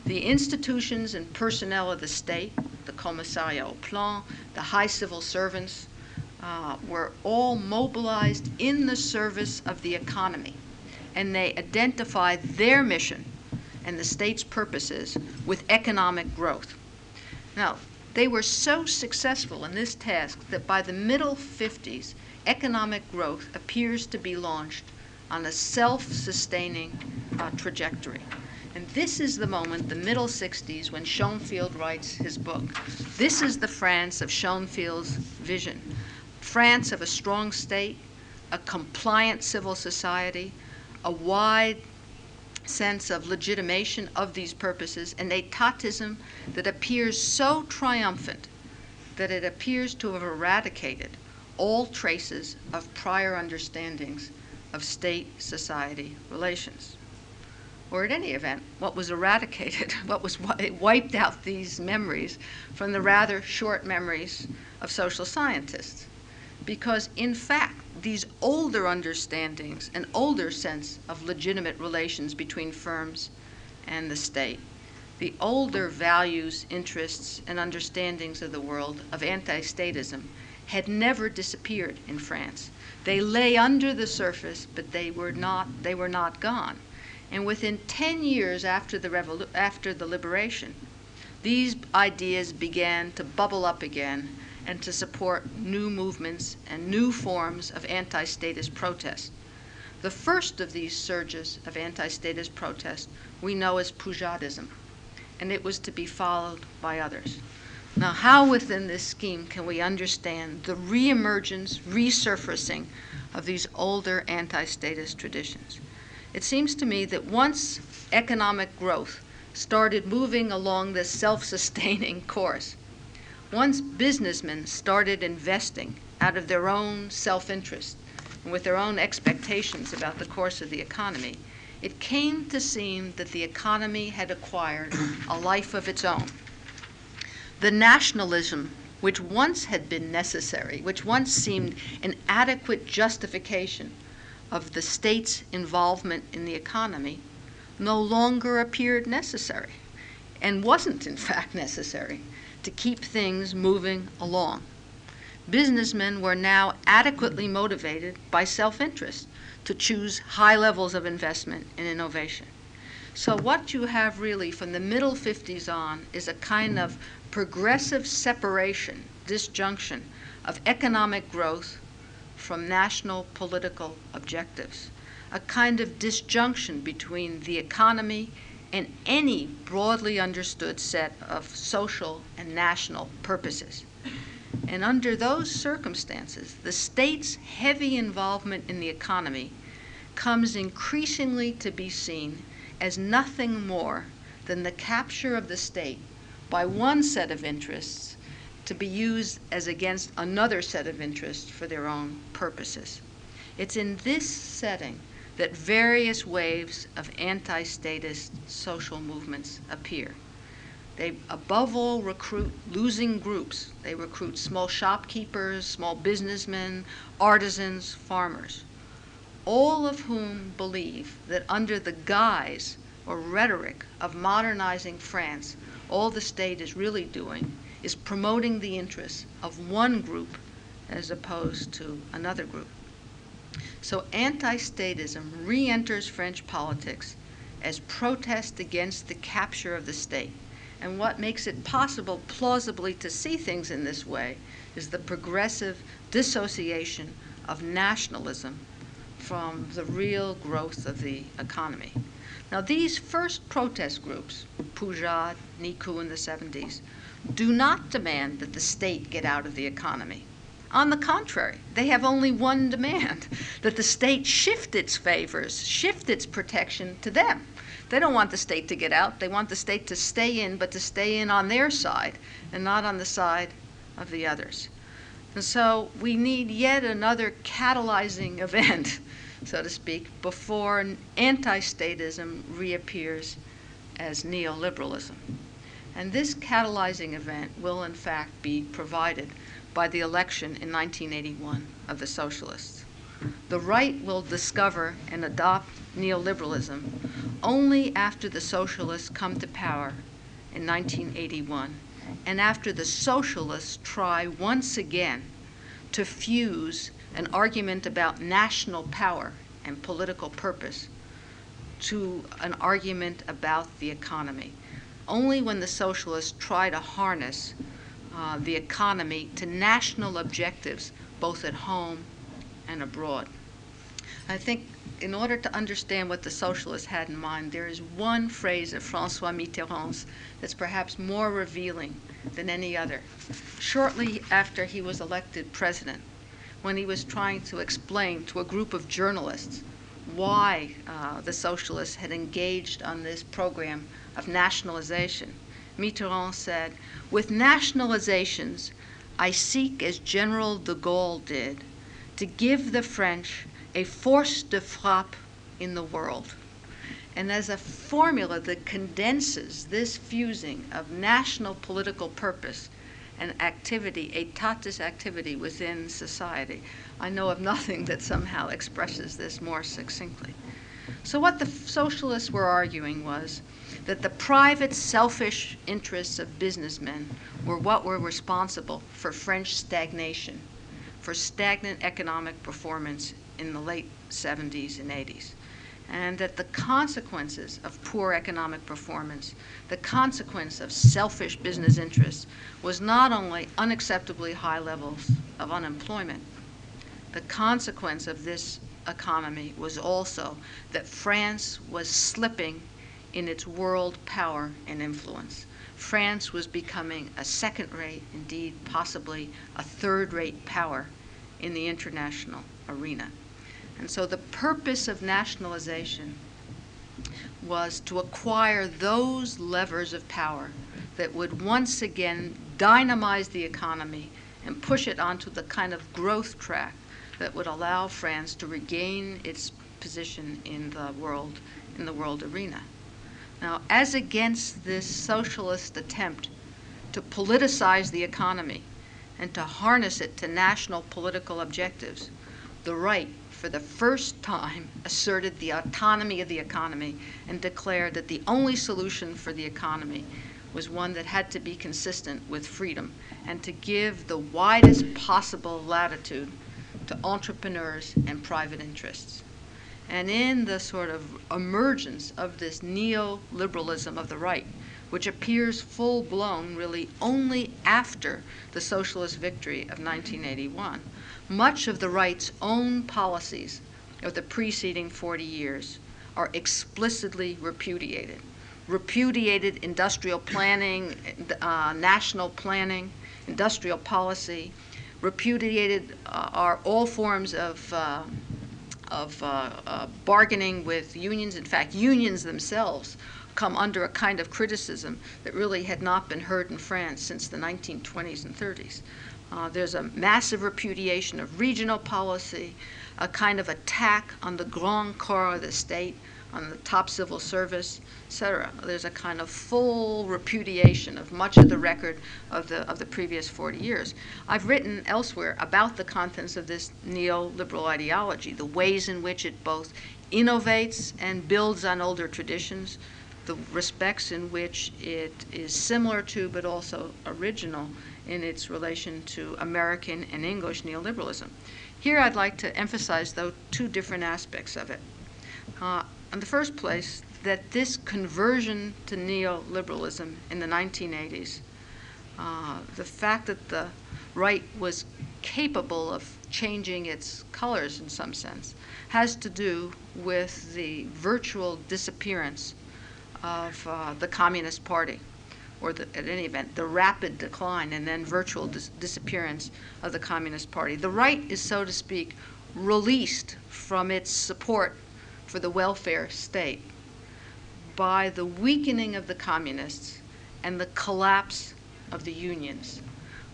The institutions and personnel of the state, the Commissariat au Plan, the high civil servants, uh, were all mobilized in the service of the economy, and they identified their mission and the state's purposes with economic growth. Now, they were so successful in this task that by the middle 50s, economic growth appears to be launched on a self sustaining uh, trajectory. And this is the moment, the middle 60s, when Shonfield writes his book. This is the France of Shonfield's vision France of a strong state, a compliant civil society, a wide sense of legitimation of these purposes, an etatism that appears so triumphant that it appears to have eradicated all traces of prior understandings of state society relations. Or, at any event, what was eradicated, [LAUGHS] what was it wiped out these memories from the rather short memories of social scientists. Because, in fact, these older understandings, an older sense of legitimate relations between firms and the state, the older values, interests, and understandings of the world of anti statism had never disappeared in France. They lay under the surface, but they were not, they were not gone. And within 10 years after the, revolu- after the liberation, these ideas began to bubble up again and to support new movements and new forms of anti statist protest. The first of these surges of anti statist protest we know as Poujadism, and it was to be followed by others. Now, how within this scheme can we understand the reemergence, resurfacing of these older anti statist traditions? It seems to me that once economic growth started moving along this self sustaining [LAUGHS] course, once businessmen started investing out of their own self interest and with their own expectations about the course of the economy, it came to seem that the economy had acquired a life of its own. The nationalism which once had been necessary, which once seemed an adequate justification of the state's involvement in the economy, no longer appeared necessary and wasn't, in fact, necessary to keep things moving along. Businessmen were now adequately motivated by self interest to choose high levels of investment in innovation. So, what you have really from the middle 50s on is a kind of progressive separation, disjunction of economic growth from national political objectives, a kind of disjunction between the economy and any broadly understood set of social and national purposes. And under those circumstances, the state's heavy involvement in the economy comes increasingly to be seen as nothing more than the capture of the state by one set of interests to be used as against another set of interests for their own purposes. It's in this setting that various waves of anti statist social movements appear. They, above all, recruit losing groups. They recruit small shopkeepers, small businessmen, artisans, farmers, all of whom believe that under the guise or rhetoric of modernizing France, all the state is really doing is promoting the interests of one group as opposed to another group. So anti statism re enters French politics as protest against the capture of the state. And what makes it possible, plausibly, to see things in this way is the progressive dissociation of nationalism from the real growth of the economy. Now, these first protest groups, Poujade, Nicoud in the 70s, do not demand that the state get out of the economy. On the contrary, they have only one demand [LAUGHS] that the state shift its favors, shift its protection to them. They don't want the state to get out. They want the state to stay in, but to stay in on their side and not on the side of the others. And so we need yet another catalyzing [LAUGHS] event so to speak, before anti statism reappears as neoliberalism. And this catalyzing event will, in fact, be provided by the election in 1981 of the socialists. The right will discover and adopt neoliberalism only after the socialists come to power in 1981 and after the socialists try once again to fuse an argument about national power and political purpose to an argument about the economy. Only when the socialists try to harness uh, the economy to national objectives, both at home and abroad. I think in order to understand what the socialists had in mind, there is one phrase of Francois Mitterrand's that's perhaps more revealing than any other. Shortly after he was elected president, when he was trying to explain to a group of journalists why uh, the socialists had engaged on this program of nationalization. Mitterrand said, With nationalizations, I seek, as General de Gaulle did, to give the French a force de frappe in the world. And as a formula that condenses this fusing of national political purpose and activity, étatis activity within society, I know of nothing that somehow expresses this more succinctly. So, what the socialists were arguing was that the private, selfish interests of businessmen were what were responsible for French stagnation, for stagnant economic performance in the late 70s and 80s. And that the consequences of poor economic performance, the consequence of selfish business interests, was not only unacceptably high levels of unemployment, the consequence of this economy was also that France was slipping in its world power and influence. France was becoming a second rate, indeed, possibly a third rate power in the international arena. And so the purpose of nationalization was to acquire those levers of power that would once again dynamize the economy and push it onto the kind of growth track that would allow France to regain its position in the world in the world arena. Now, as against this socialist attempt to politicize the economy and to harness it to national political objectives, the right, for the first time, [LAUGHS] asserted the autonomy of the economy and declared that the only solution for the economy was one that had to be consistent with freedom and to give the widest possible latitude to entrepreneurs and private interests. And in the sort of emergence of this neoliberalism of the right, which appears full blown really only after the socialist victory of 1981, much of the right's own policies of the preceding 40 years are explicitly repudiated. Repudiated industrial planning, uh, national planning, industrial policy, repudiated uh, are all forms of, uh, of uh, uh, bargaining with unions. In fact, unions themselves come under a kind of criticism that really had not been heard in France since the 1920s and 30s. Uh, there's a massive repudiation of regional policy, a kind of attack on the grand corps of the state, on the top civil service, etc. There's a kind of full repudiation of much of the record of the, of the previous 40 years. I've written elsewhere about the contents of this neoliberal ideology, the ways in which it both innovates and builds on older traditions, the respects in which it is similar to but also original in its relation to American and English neoliberalism. Here I'd like to emphasize, though, two different aspects of it. Uh, in the first place, that this conversion to neoliberalism in the 1980s, uh, the fact that the right was capable of changing its colors in some sense, has to do with the virtual disappearance of uh, the Communist Party, or the, at any event, the rapid decline and then virtual dis- disappearance of the Communist Party. The right is, so to speak, released from its support for the welfare state by the weakening of the communists and the collapse of the unions.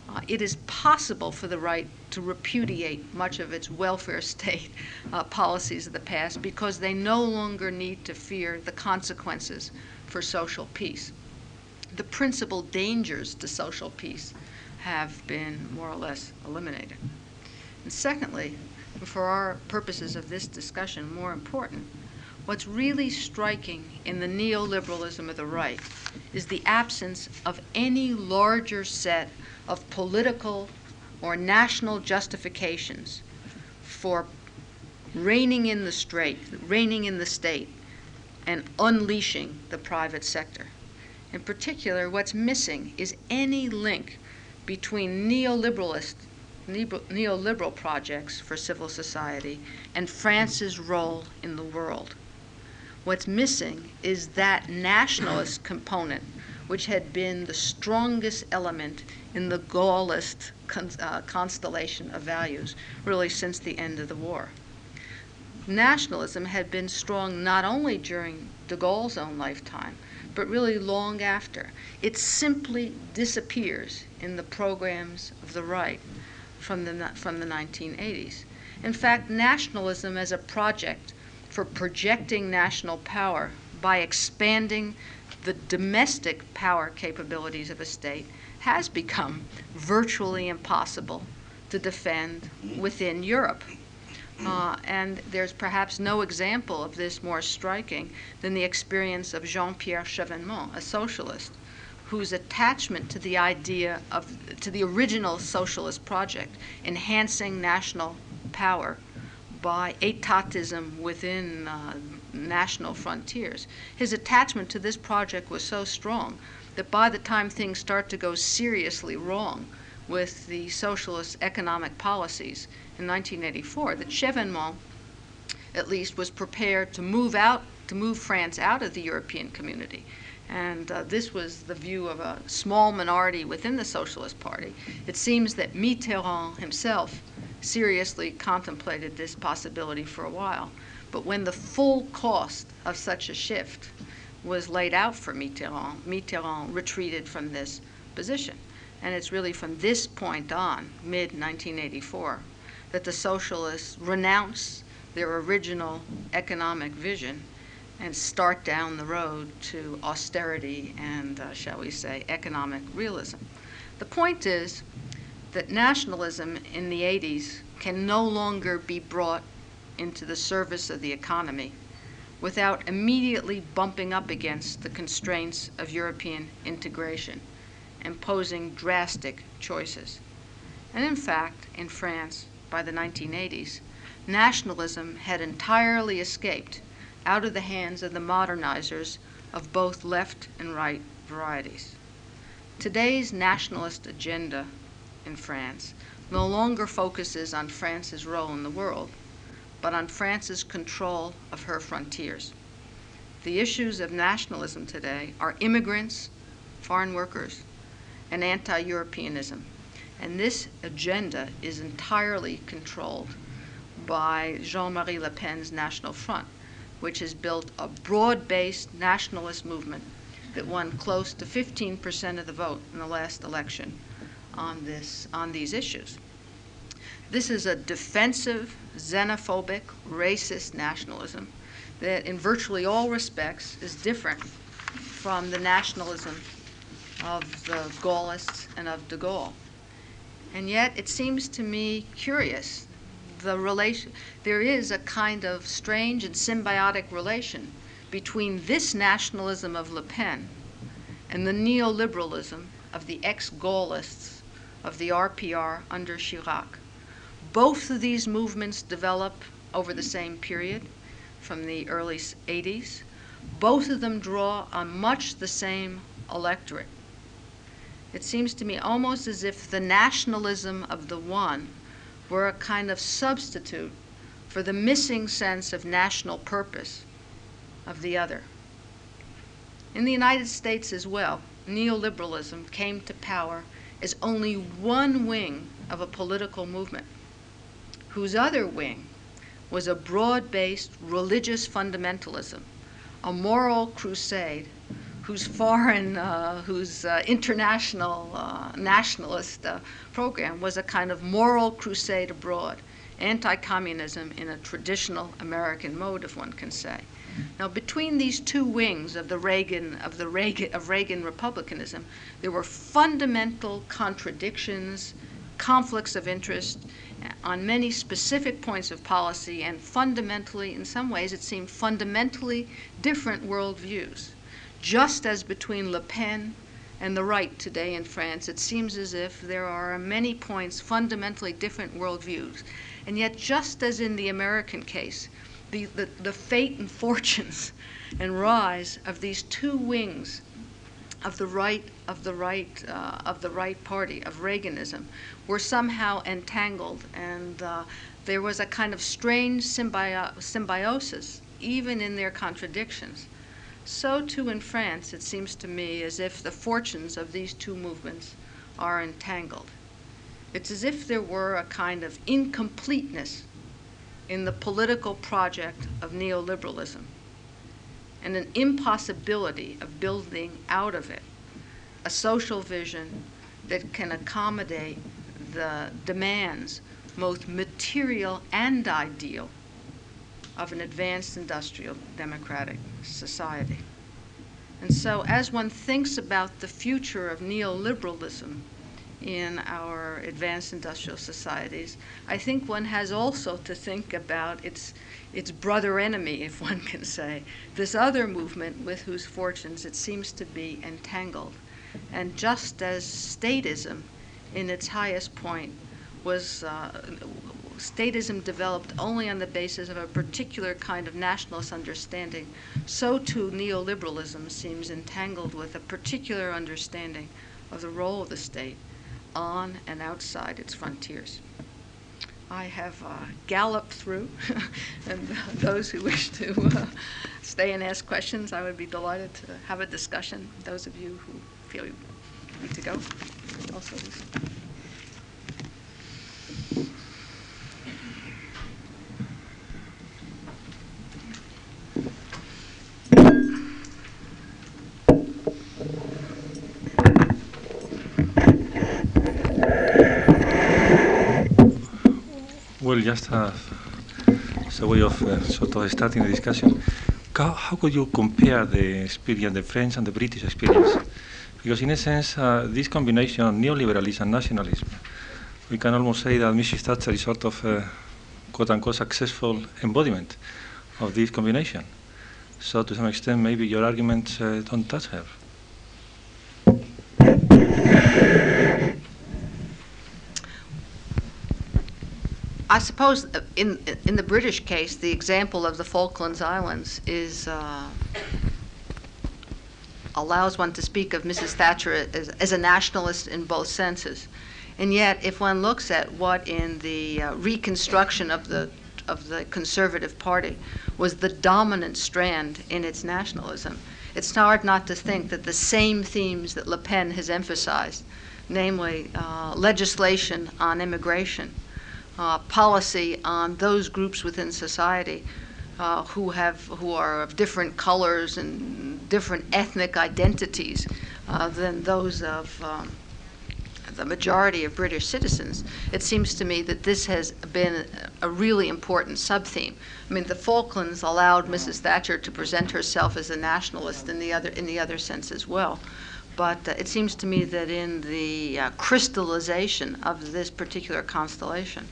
Uh, it is possible for the right to repudiate much of its welfare state uh, policies of the past because they no longer need to fear the consequences for social peace. The principal dangers to social peace have been more or less eliminated. And secondly, for our purposes of this discussion, more important, what's really striking in the neoliberalism of the right is the absence of any larger set of political or national justifications for reining in the state, reining in the state, and unleashing the private sector. In particular, what's missing is any link between neoliberalist neoliberal projects for civil society and France's role in the world. What's missing is that nationalist [CLEARS THROAT] component, which had been the strongest element in the Gaullist con- uh, constellation of values, really since the end of the war. nationalism had been strong not only during de Gaulle's own lifetime, but really long after. It simply disappears in the programs of the right from the, from the 1980s. In fact, nationalism as a project for projecting national power by expanding the domestic power capabilities of a state has become virtually impossible to defend within Europe. Uh, and there's perhaps no example of this more striking than the experience of Jean Pierre Chevènement, a socialist, whose attachment to the idea of, to the original socialist project, enhancing national power by etatism within uh, national frontiers. His attachment to this project was so strong that by the time things start to go seriously wrong with the socialist economic policies in 1984, that Chevènement, at least, was prepared to move out, to move France out of the European community. And uh, this was the view of a small minority within the Socialist Party. It seems that Mitterrand himself seriously contemplated this possibility for a while. But when the full cost of such a shift was laid out for Mitterrand, Mitterrand retreated from this position. And it's really from this point on, mid 1984, that the socialists renounce their original economic vision and start down the road to austerity and, uh, shall we say, economic realism. The point is that nationalism in the 80s can no longer be brought into the service of the economy without immediately bumping up against the constraints of European integration and posing drastic choices. And in fact, in France, by the 1980s, nationalism had entirely escaped out of the hands of the modernizers of both left and right varieties. Today's nationalist agenda in France no longer focuses on France's role in the world, but on France's control of her frontiers. The issues of nationalism today are immigrants, foreign workers, and anti Europeanism. And this agenda is entirely controlled by Jean Marie Le Pen's National Front, which has built a broad based nationalist movement that won close to 15% of the vote in the last election on, this, on these issues. This is a defensive, xenophobic, racist nationalism that, in virtually all respects, is different from the nationalism of the Gaullists and of de Gaulle. And yet, it seems to me curious the relation. There is a kind of strange and symbiotic relation between this nationalism of Le Pen and the neoliberalism of the ex-Gaullists of the RPR under Chirac. Both of these movements develop over the same period, from the early 80s. Both of them draw on much the same electorate. It seems to me almost as if the nationalism of the one were a kind of substitute for the missing sense of national purpose of the other. In the United States as well, neoliberalism came to power as only one wing of a political movement whose other wing was a broad based religious fundamentalism, a moral crusade whose foreign, uh, whose uh, international uh, nationalist uh, program was a kind of moral crusade abroad, anti communism in a traditional American mode, if one can say. Now, between these two wings of the Reagan of the Reagan of Reagan republicanism, there were fundamental contradictions, conflicts of interest, on many specific points of policy and fundamentally, in some ways, it seemed fundamentally different worldviews. Just as between Le Pen and the right today in France, it seems as if there are many points fundamentally different worldviews. And yet, just as in the American case, the, the, the fate and [LAUGHS] fortunes and rise of these two wings of the right of the right uh, of the right party of Reaganism were somehow entangled, and uh, there was a kind of strange symbio- symbiosis, even in their contradictions. So too in France, it seems to me as if the fortunes of these two movements are entangled. It's as if there were a kind of incompleteness in the political project of neoliberalism and an impossibility of building out of it a social vision that can accommodate the demands, both material and ideal, of an advanced industrial democratic society. And so, as one thinks about the future of neoliberalism in our advanced industrial societies, I think one has also to think about its, its brother enemy, if one can say, this other movement with whose fortunes it seems to be entangled. And just as statism, in its highest point, was uh, statism developed only on the basis of a particular kind of nationalist understanding, so too neoliberalism seems entangled with a particular understanding of the role of the state on and outside its frontiers. I have uh, galloped through, [LAUGHS] and those who wish to uh, stay and ask questions, I would be delighted to have a discussion. Those of you who feel you need to go, also. Well, just as, as a way of uh, sort of starting the discussion, how, how, could you compare the experience, the French and the British experience? Because in a sense, uh, this combination of neoliberalism and nationalism, we can almost say that Mrs. Thatcher is sort of a quote-unquote successful embodiment of this combination. So to some extent, maybe your arguments uh, don't touch her. I suppose in in the British case, the example of the Falklands Islands is uh, allows one to speak of Mrs. Thatcher as, as, a nationalist in both senses, and yet, if one looks at what in the uh, reconstruction of the of the Conservative Party was the dominant strand in its nationalism, it's hard not to think that the same themes that Le Pen has emphasized, namely uh, legislation on immigration uh, policy on those groups within society uh, who have who are of different colors and different ethnic identities uh, than those of um, the majority of British citizens. It seems to me that this has been a really important sub-theme. I mean, the Falklands allowed Mrs. Thatcher to present herself as a nationalist in the other in the other sense as well. But uh, it seems to me that in the uh, crystallization of this particular constellation,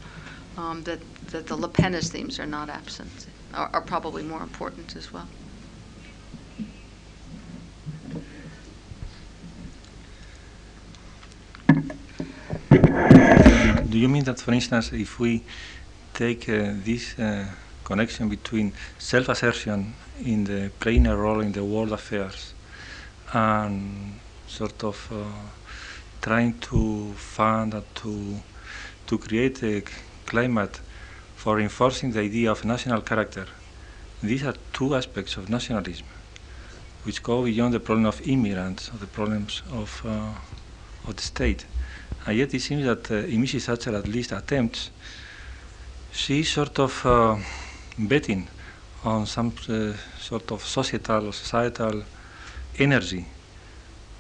um, that, that the Le Penist themes are not absent, are, are probably more important as well. Do you mean that, for instance, if we take uh, this uh, connection between self assertion in the playing a role in the world affairs and sort of uh, trying to fund and to, to create a climate for reinforcing the idea of national character. These are two aspects of nationalism which go beyond the problem of immigrants or the problems of, uh, of the state. And yet it seems that uh, Mrs. Thatcher at least attempts, she sort of uh, betting on some uh, sort of societal or societal energy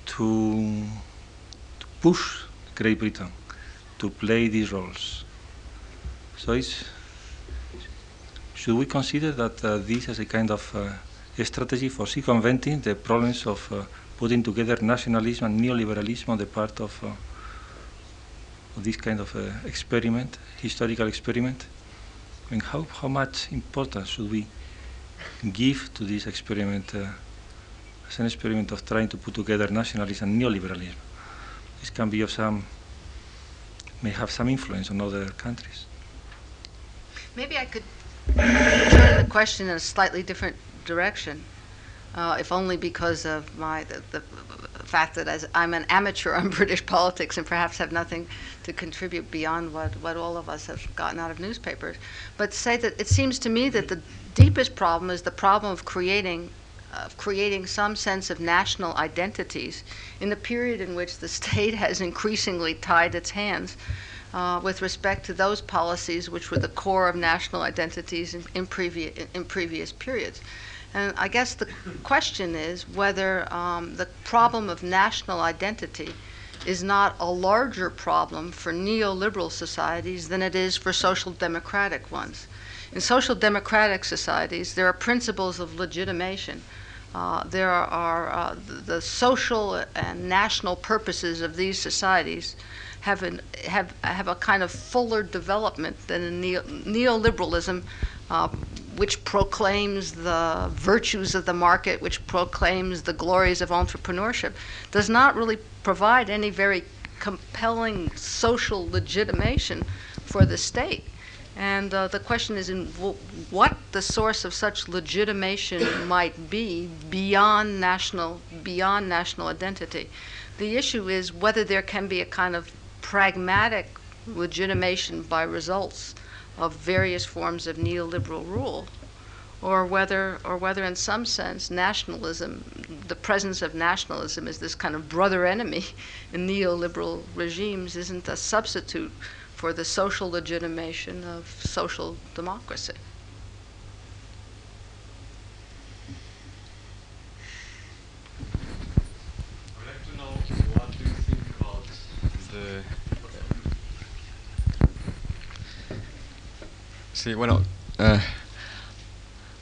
to, to push Great Britain to play these roles. So it's, should we consider that uh, this as a kind of uh, a strategy for circumventing the problems of uh, putting together nationalism and neoliberalism on the part of, uh, of this kind of uh, experiment, historical experiment? I mean, how, how much importance should we give to this experiment uh, as an experiment of trying to put together nationalism and neoliberalism? This can be of some, may have some influence on other countries. Maybe I could turn the question in a slightly different direction, uh, if only because of my the, the, fact that as I'm an amateur on [LAUGHS] British politics and perhaps have nothing to contribute beyond what, what all of us have gotten out of newspapers. But say that it seems to me that the deepest problem is the problem of creating of creating some sense of national identities in the period in which the [LAUGHS] state has increasingly tied its hands uh, with respect to those policies which were the core of national identities in, in, previ- in previous periods. And I guess the question is whether um, the problem of national identity is not a larger problem for neoliberal societies than it is for social democratic ones. In social democratic societies, there are principles of legitimation. Uh, there are uh, the social and national purposes of these societies have, an, have, have a kind of fuller development than in neo- neoliberalism, uh, which proclaims the virtues of the market, which proclaims the glories of entrepreneurship, does not really provide any very compelling social legitimation for the state. And uh, the question is in what the source of such legitimation [COUGHS] might be beyond national beyond national identity. The issue is whether there can be a kind of pragmatic legitimation by results of various forms of neoliberal rule or whether, or whether in some sense nationalism, the presence of nationalism as this kind of brother enemy [LAUGHS] in neoliberal regimes isn't a substitute for the social legitimation of social democracy. I'd like to know what do you think about the... Sí, bueno, uh,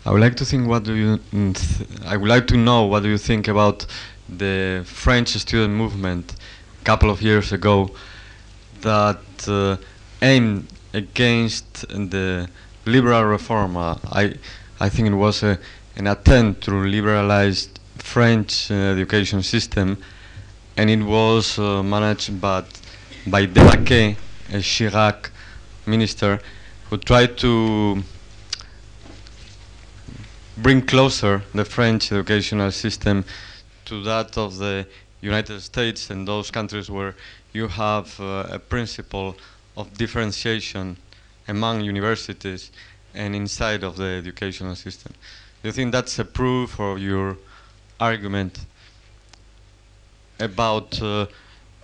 I would like to think what do you th I would like to know what do you think about the French student movement a couple of years ago that uh, aimed against the liberal reform. Uh, I I think it was a, an attempt to liberalize French uh, education system, and it was uh, managed by by Devaquet, a Chirac minister, who tried to bring closer the French educational system to that of the United States and those countries where you have uh, a principle of differentiation among universities and inside of the educational system. Do you think that's a proof of your argument about uh,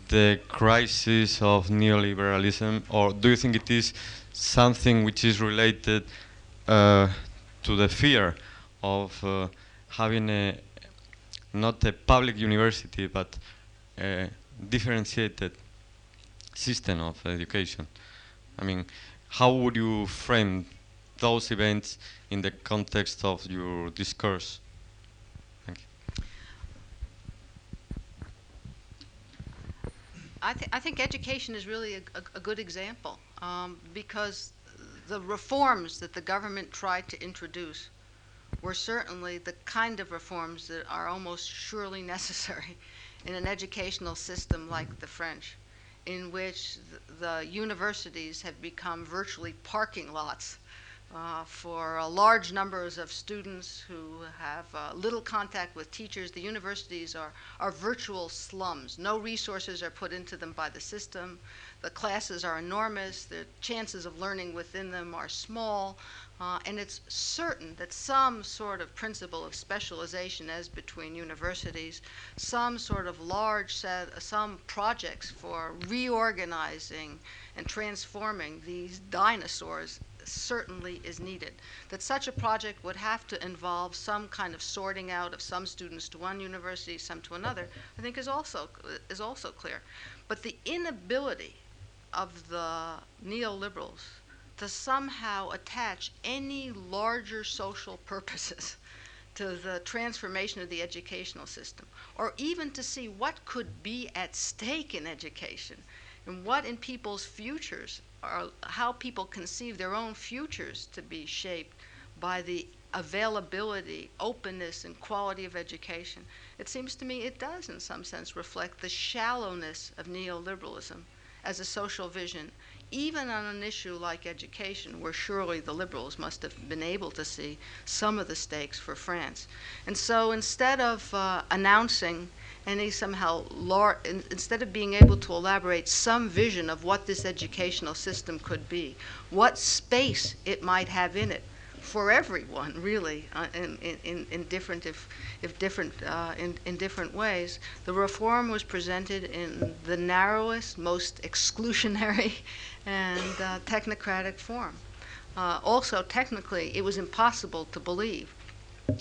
the crisis of neoliberalism, or do you think it is something which is related uh, to the fear of uh, having a not a public university but a differentiated system of education. I mean, how would you frame those events in the context of your discourse? Thank you. I, th- I think education is really a, a, a good example um, because the reforms that the government tried to introduce were certainly the kind of reforms that are almost surely [LAUGHS] necessary in an educational system like the French, in which th- the universities have become virtually parking lots uh, for uh, large numbers of students who have uh, little contact with teachers. The universities are, are virtual slums. No resources are put into them by the system. The classes are enormous. The chances of learning within them are small. Uh, and it's certain that some sort of principle of specialization as between universities, some sort of large set, uh, some projects for reorganizing and transforming these dinosaurs certainly is needed. That such a project would have to involve some kind of sorting out of some students to one university, some to another, I think is also, is also clear. But the inability of the neoliberals to somehow attach any larger social purposes [LAUGHS] to the transformation of the educational system, or even to see what could be at stake in education and what in people's futures are how people conceive their own futures to be shaped by the availability, openness, and quality of education. It seems to me it does, in some sense, reflect the shallowness of neoliberalism as a social vision even on an issue like education, where surely the liberals must have been able to see some of the stakes for France. And so instead of uh, announcing any somehow, lar- in, instead of being able to elaborate some vision of what this educational system could be, what space it might have in it for everyone, really, uh, in, in, in different, if, if different, uh, in, in different ways. The reform was presented in the narrowest, most exclusionary, [LAUGHS] and uh, technocratic form. Uh, also, technically, it was impossible to believe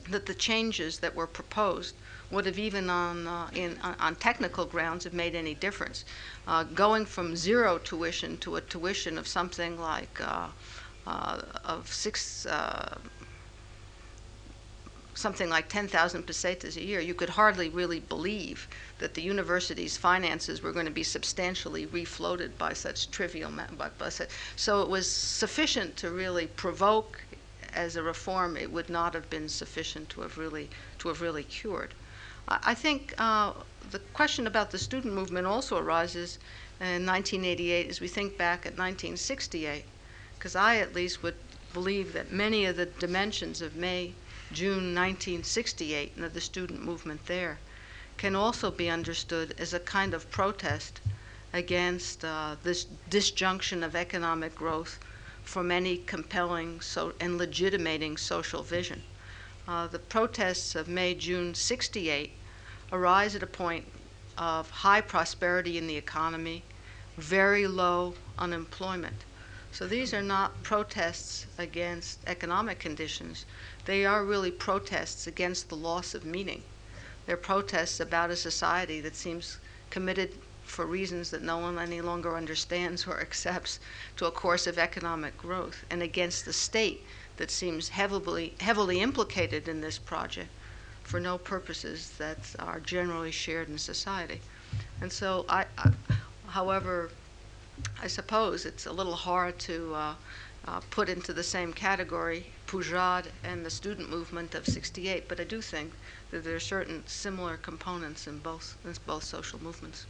that the changes that were proposed would have even on, uh, in, on technical grounds have made any difference. Uh, going from zero tuition to a tuition of something like uh, of six, uh, something like 10,000 pesetas a year, you could hardly really believe that the university's finances were going to be substantially refloated by such trivial, such, so it was sufficient to really provoke as a reform, it would not have been sufficient to have really to have really cured. I think uh, the question about the student movement also arises in 1988 as we think back at 1968, because I at least would believe that many of the dimensions of May, June 1968 and of the student movement there can also be understood as a kind of protest against uh, this disjunction of economic growth from any compelling so, and legitimating social vision. Uh, the protests of May, June 68 arise at a point of high prosperity in the economy, very low unemployment. So these are not protests against economic conditions. They are really protests against the loss of meaning. They're protests about a society that seems committed for reasons that no one any longer understands or [LAUGHS] accepts to a course of economic growth and against the state that seems heavily heavily implicated in this project for no purposes that are generally shared in society. And so, I, I however, I suppose it's a little hard to uh, uh, put into the same category Poujade and the student movement of 68, but I do think that there are certain similar components in both, in both social movements.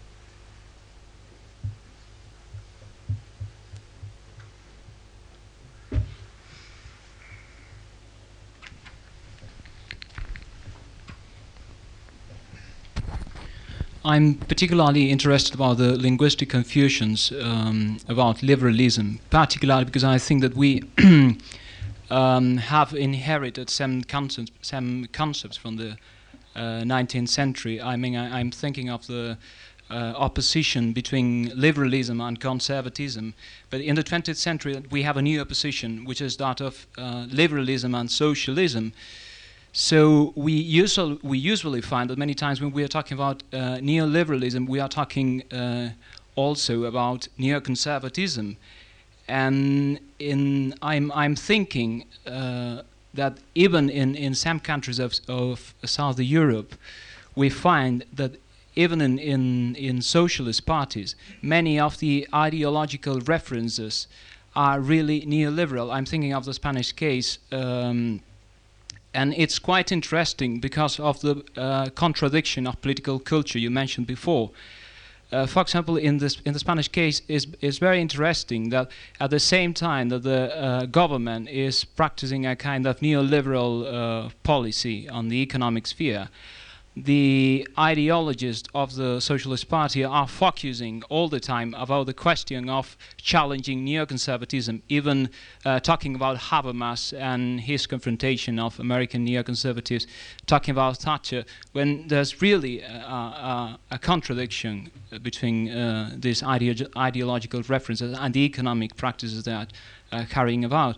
I'm particularly interested about the linguistic confusions um, about liberalism, particularly because I think that we [CLEARS THROAT] um, have inherited some concepts, some concepts from the uh, 19th century. I mean, I, am thinking of the uh, opposition between liberalism and conservatism. But in the 20th century, we have a new opposition, which is that of uh, liberalism and socialism. So we usually, we usually find that many times when we are talking about uh, neoliberalism, we are talking uh, also about neoconservatism. And in, I'm, I'm thinking uh, that even in, in some countries of, of South Europe, we find that even in, in, in socialist parties, many of the ideological references are really neoliberal. I'm thinking of the Spanish case. Um, and it's quite interesting because of the uh, contradiction of political culture you mentioned before. Uh, for example, in this in the Spanish case, is is very interesting that at the same time that the uh, government is practicing a kind of neoliberal uh, policy on the economic sphere, the ideologists of the Socialist Party are focusing all the time about the question of challenging neoconservatism, even uh, talking about Habermas and his confrontation of American neoconservatives, talking about Thatcher, when there's really a, a, a contradiction between uh, these ideo ideological references and the economic practices that are carrying about.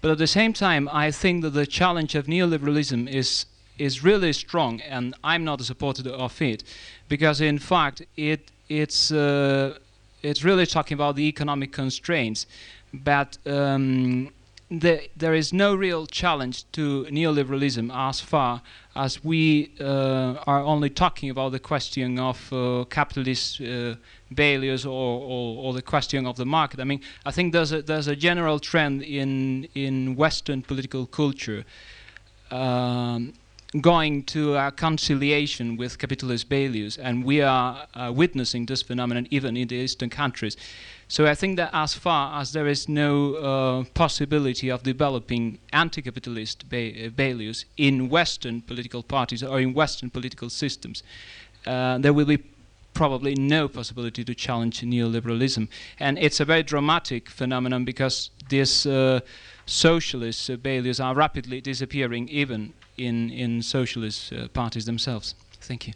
But at the same time, I think that the challenge of neoliberalism is is really strong, and I'm not a supporter of it, because in fact it it's uh, it's really talking about the economic constraints, but um, the, there is no real challenge to neoliberalism as far as we uh, are only talking about the question of uh, capitalist uh, failures or, or, or, the question of the market. I mean, I think there's a, there's a general trend in in Western political culture um, going to a conciliation with capitalist values, and we are uh, witnessing this phenomenon even in the eastern countries. So I think that as far as there is no uh, possibility of developing anti-capitalist ba values in Western political parties or in Western political systems, uh, there will be probably no possibility to challenge neoliberalism. And it's a very dramatic phenomenon because this uh, socialist uh, values are rapidly disappearing, even in in socialist uh, parties themselves. Thank you.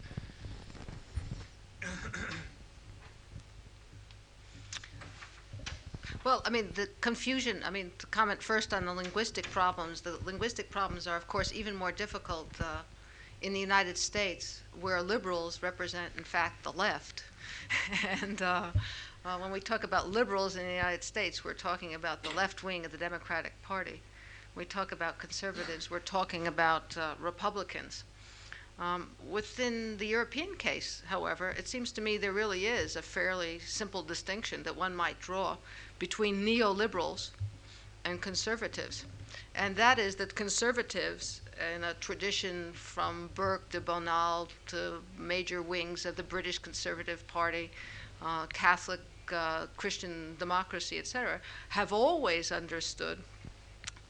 Well, I mean, the confusion, I mean, to comment first on the linguistic problems, the linguistic problems are, of course, even more difficult uh, in the United States, where liberals represent, in fact, the left. [LAUGHS] and uh, uh, when we talk about liberals in the United States, we're talking about the left wing of the Democratic Party. We talk about conservatives, we're talking about uh, Republicans. Um, within the European case, however, it seems to me there really is a fairly simple distinction that one might draw between neoliberals and conservatives. And that is that conservatives, in a tradition from Burke to Bonald to major wings of the British Conservative Party, uh, Catholic, uh, Christian democracy, etc., have always understood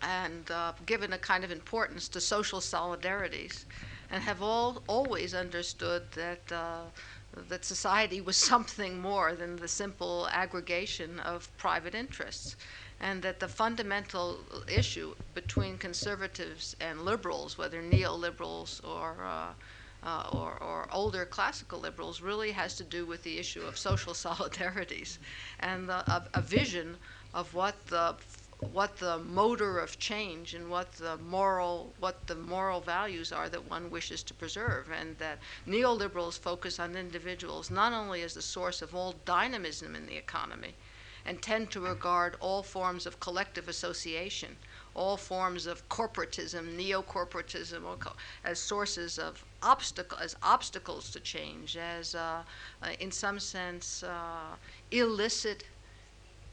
and uh, given a kind of importance to social solidarities and have all always understood that uh, that society was [LAUGHS] something more than the simple aggregation of private interests, and that the fundamental issue between conservatives and liberals, whether neoliberals or uh, uh, or, or, older classical liberals really has to do with the issue of social [LAUGHS] solidarities and the, a, a vision of what the what the motor of change and what the moral what the moral values are that one wishes to preserve and that neoliberals focus on individuals not only as the source of all dynamism in the economy and tend to regard all forms of collective association all forms of corporatism neo-corporatism as sources of obstacle as obstacles to change as uh, uh, in some sense uh, illicit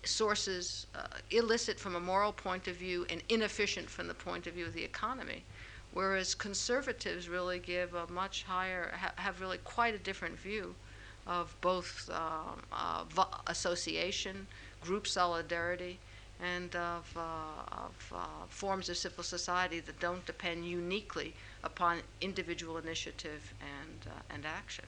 sources uh, illicit from a moral point of view and inefficient from the point of view of the economy. Whereas conservatives really give a much higher, ha- have really quite a different view of both uh, uh, association, group solidarity, and of, uh, of uh, forms of civil society that don't depend uniquely upon individual initiative and, uh, and action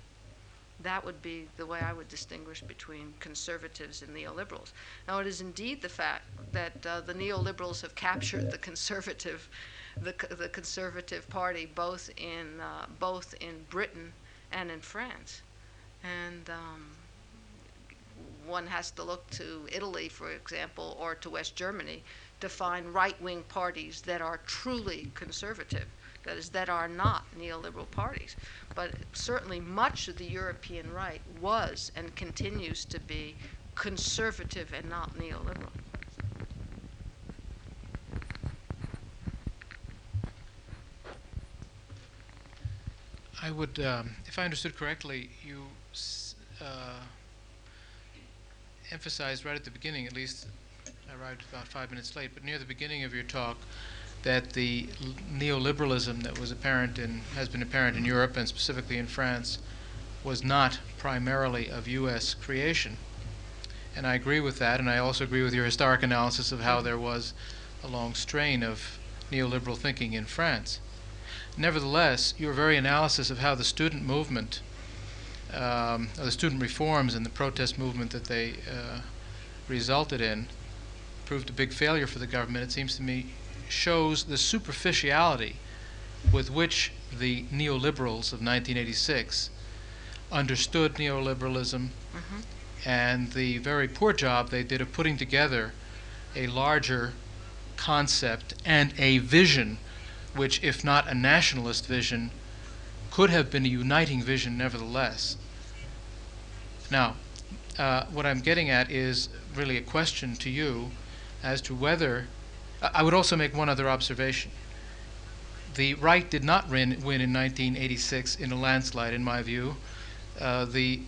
that would be the way I would distinguish between conservatives and neoliberals. Now, it is indeed the fact that uh, the neoliberals have captured the conservative, the, the conservative party both in uh, both in Britain and in France, and um, one has to look to Italy, for example, or to West Germany to find right-wing parties that are truly conservative that is, that are not neoliberal parties. But certainly much of the European right was and continues to be conservative and not neoliberal. I would, um, if I understood correctly, you uh, emphasized right at the beginning, at least I arrived about five minutes late, but near the beginning of your talk, that the neoliberalism that was apparent in has been apparent in Europe and specifically in France was not primarily of U.S. creation. And I agree with that, and I also agree with your historic analysis of how there was a long strain of neoliberal thinking in France. Nevertheless, your very analysis of how the student movement, um, the student reforms and the protest movement that they uh, resulted in, proved a big failure for the government. It seems to me shows the superficiality with which the neoliberals of 1986 understood neoliberalism mm-hmm. and the very poor job they did of putting together a larger concept and a vision, which, if not a nationalist vision, could have been a uniting vision nevertheless. Now, uh, what I'm getting at is really a question to you as to whether I would also make one other observation. The right did not win, in 1986 in a landslide, in my view. Uh, the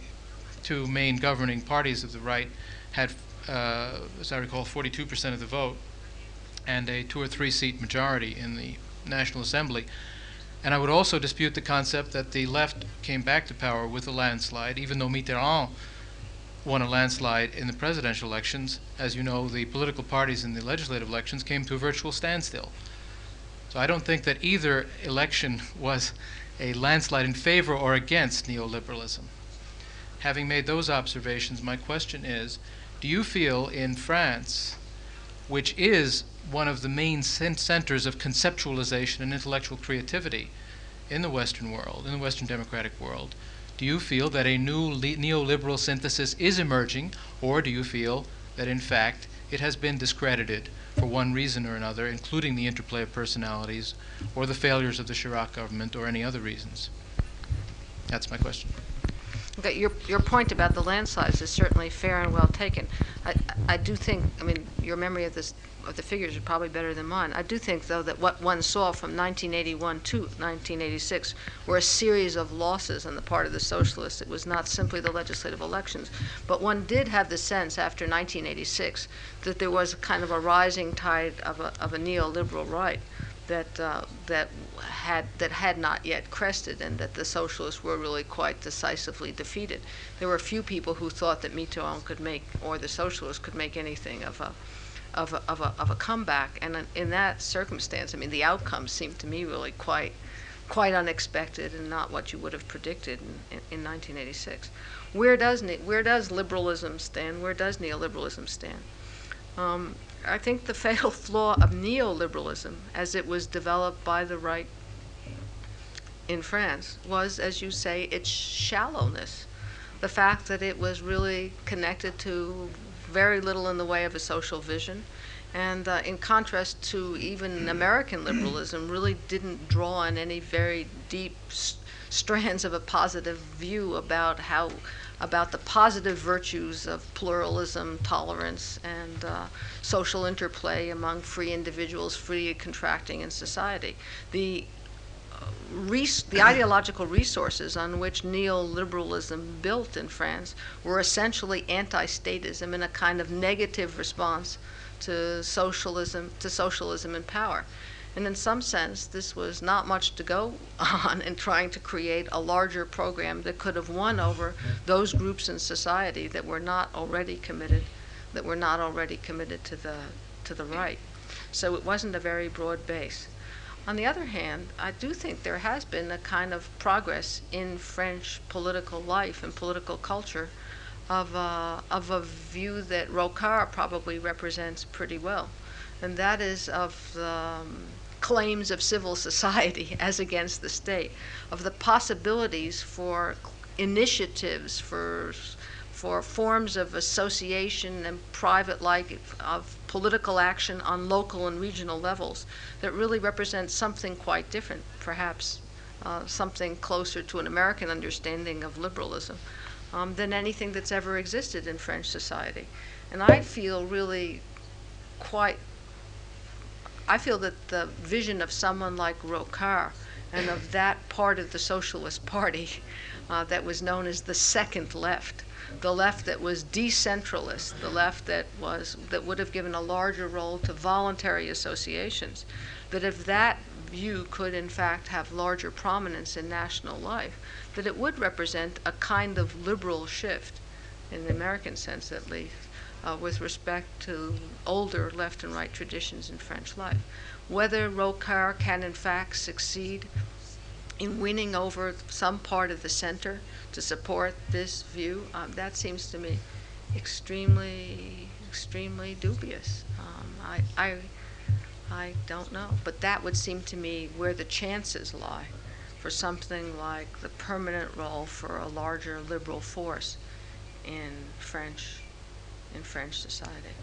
two main governing parties of the right had, uh, as I recall, 42% of the vote and a two or three seat majority in the National Assembly. And I would also dispute the concept that the left came back to power with a landslide, even though Mitterrand won a landslide in the presidential elections. As you know, the political parties in the legislative elections came to a virtual standstill. So I don't think that either election [LAUGHS] was a landslide in favor or against neoliberalism. Having made those observations, my question is do you feel in France, which is one of the main centers of conceptualization and intellectual creativity in the Western world, in the Western democratic world. Do you feel that a new neoliberal synthesis is emerging, or do you feel that in fact it has been discredited for one reason or another, including the interplay of personalities, or the failures of the Chirac government, or any other reasons? That's my question. Okay, your, your point about the land size is certainly fair and well taken. I, I do think, I mean, your memory of this of the figures is probably better than mine. I do think, though, that what one saw from 1981 to 1986 were a series of losses on the part of the socialists. It was not simply the legislative elections, but one did have the sense after 1986 that there was kind of a rising tide of a, of a neoliberal right that uh, that had that had not yet crested, and that the socialists were really quite decisively defeated. There were few people who thought that Mitterrand could make, or the socialists could make anything of a of a, of a, of a comeback, and in, in that circumstance, I mean, the outcome seemed to me really quite quite unexpected and not what you would have predicted in, in, in 1986. Where does where does liberalism stand? Where does neoliberalism stand? Um, I think the fatal [LAUGHS] flaw of neoliberalism, as it was developed by the right in France, was, as you say, its shallowness. The fact that it was really connected to very little in the way of a social vision. And uh, in contrast to even [CLEARS THROAT] American liberalism, really didn't draw on any very deep s- strands of a positive view about how about the positive virtues of pluralism, tolerance, and uh, social interplay among free individuals, free contracting in society. The uh, res- the ideological resources on which neoliberalism built in France were essentially anti-statism in a kind of negative response to socialism to socialism in power. And in some sense, this was not much to go [LAUGHS] on in trying to create a larger program that could have won over those groups in society that were not already committed, that were not already committed to the to the right. So it wasn't a very broad base. On the other hand, I do think there has been a kind of progress in French political life and political culture of a, of a view that Rocard probably represents pretty well, and that is of the um, claims of civil society [LAUGHS] as against the state, of the possibilities for initiatives, for for forms of association and private like of political action on local and regional levels that really represent something quite different, perhaps uh, something closer to an American understanding of liberalism um, than anything that's ever existed in French society. And I feel really quite I feel that the vision of someone like Rocard and of that part of the Socialist Party [LAUGHS] uh, that was known as the second left, the left that was decentralist, the left that was that would have given a larger role to voluntary associations, that if that view could in fact have larger prominence in national life, that it would represent a kind of liberal shift, in the American sense at least, uh, with respect to older left and right traditions in French life. Whether Rocard can in fact succeed in winning over some part of the center to support this view, um, that seems to me extremely, extremely dubious. Um, I, I, I don't know, but that would seem to me where the chances lie for something like the permanent role for a larger liberal force in French in French society.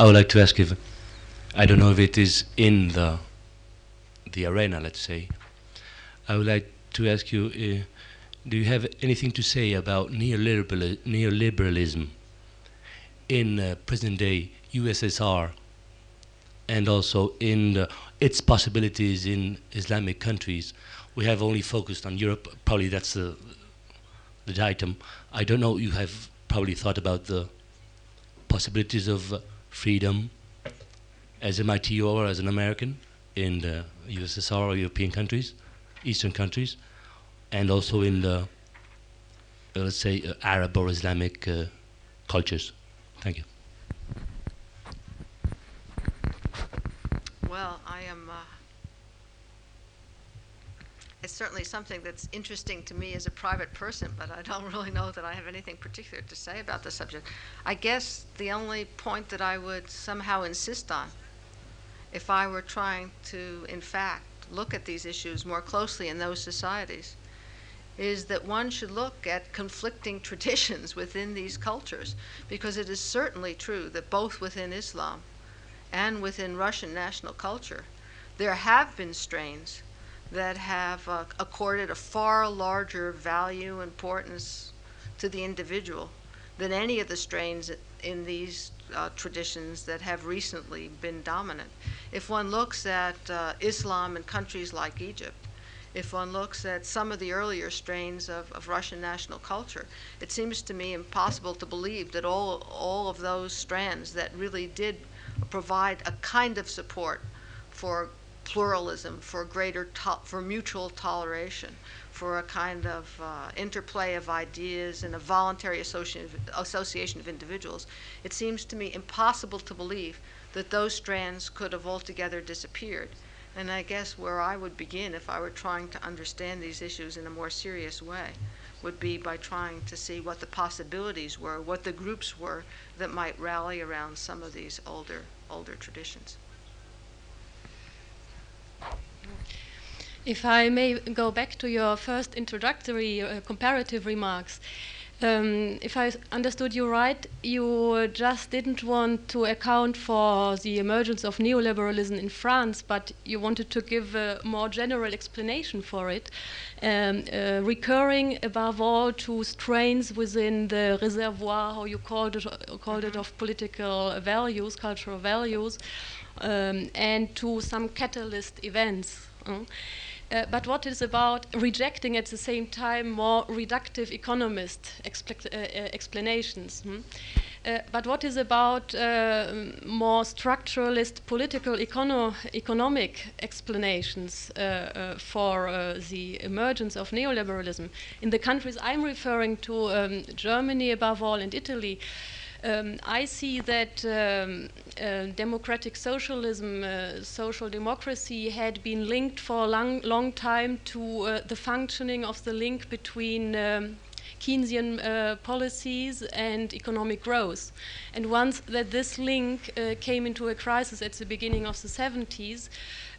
I would like to ask if I don't know if it is in the the arena, let's say. I would like to ask you: uh, Do you have anything to say about neoliberal, neoliberalism in uh, present-day USSR, and also in the, its possibilities in Islamic countries? We have only focused on Europe. Probably that's the the item. I don't know. You have probably thought about the possibilities of uh, freedom as MIT or as an American in the USSR or European countries, Eastern countries, and also in the, uh, let's say, uh, Arab or Islamic uh, cultures. Thank you. Well, I am. Uh, it's certainly something that's interesting to me as a private person, but I don't [LAUGHS] really know that I have anything particular to say about the subject. I guess the only point that I would somehow insist on, if I were trying to, in fact, look at these issues more closely in those societies, is that one should look at conflicting [LAUGHS] traditions within these cultures, because it is certainly true that both within Islam and within Russian national culture, there have been strains that have uh, accorded a far larger value, importance to the individual than any of the strains in these uh, traditions that have recently been dominant. If one looks at uh, Islam in countries like Egypt, if one looks at some of the earlier strains of, of Russian national culture, it seems to me impossible to believe that all, all of those strands that really did provide a kind of support for pluralism, for greater to- for mutual toleration, for a kind of uh, interplay of ideas and a voluntary association of, association of individuals, it seems to me impossible to believe that those strands could have altogether disappeared. And I guess where I would begin if I were trying to understand these issues in a more serious way would be by trying to see what the possibilities were, what the groups were that might rally around some of these older older traditions. If I may go back to your first introductory uh, comparative remarks, um, if I understood you right, you just didn't want to account for the emergence of neoliberalism in France, but you wanted to give a more general explanation for it, um, uh, recurring above all to strains within the reservoir, how you called it, called it of political values, cultural values, um, and to some catalyst events. Uh, but what is about rejecting at the same time more reductive economist uh, uh, explanations? Hmm? Uh, but what is about uh, more structuralist political econo economic explanations uh, for the emergence of neoliberalism? In the countries I'm referring to, um, Germany above all and Italy, um, I see that um, uh, democratic socialism, uh, social democracy, had been linked for a long, long time to uh, the functioning of the link between um, Keynesian uh, policies and economic growth. And once that this link uh, came into a crisis at the beginning of the 70s,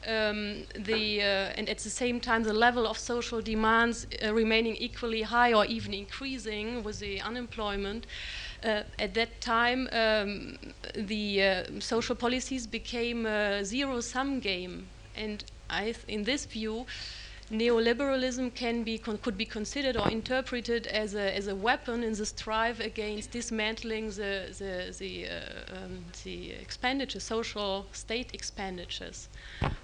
um, the, uh, and at the same time the level of social demands remaining equally high or even increasing with the unemployment, uh, at that time, um, the uh, social policies became a zero-sum game, and I, in this view, neoliberalism can be could be considered or interpreted as a, as a weapon in the strive against dismantling the the the, uh, um, the expenditure, social state expenditures.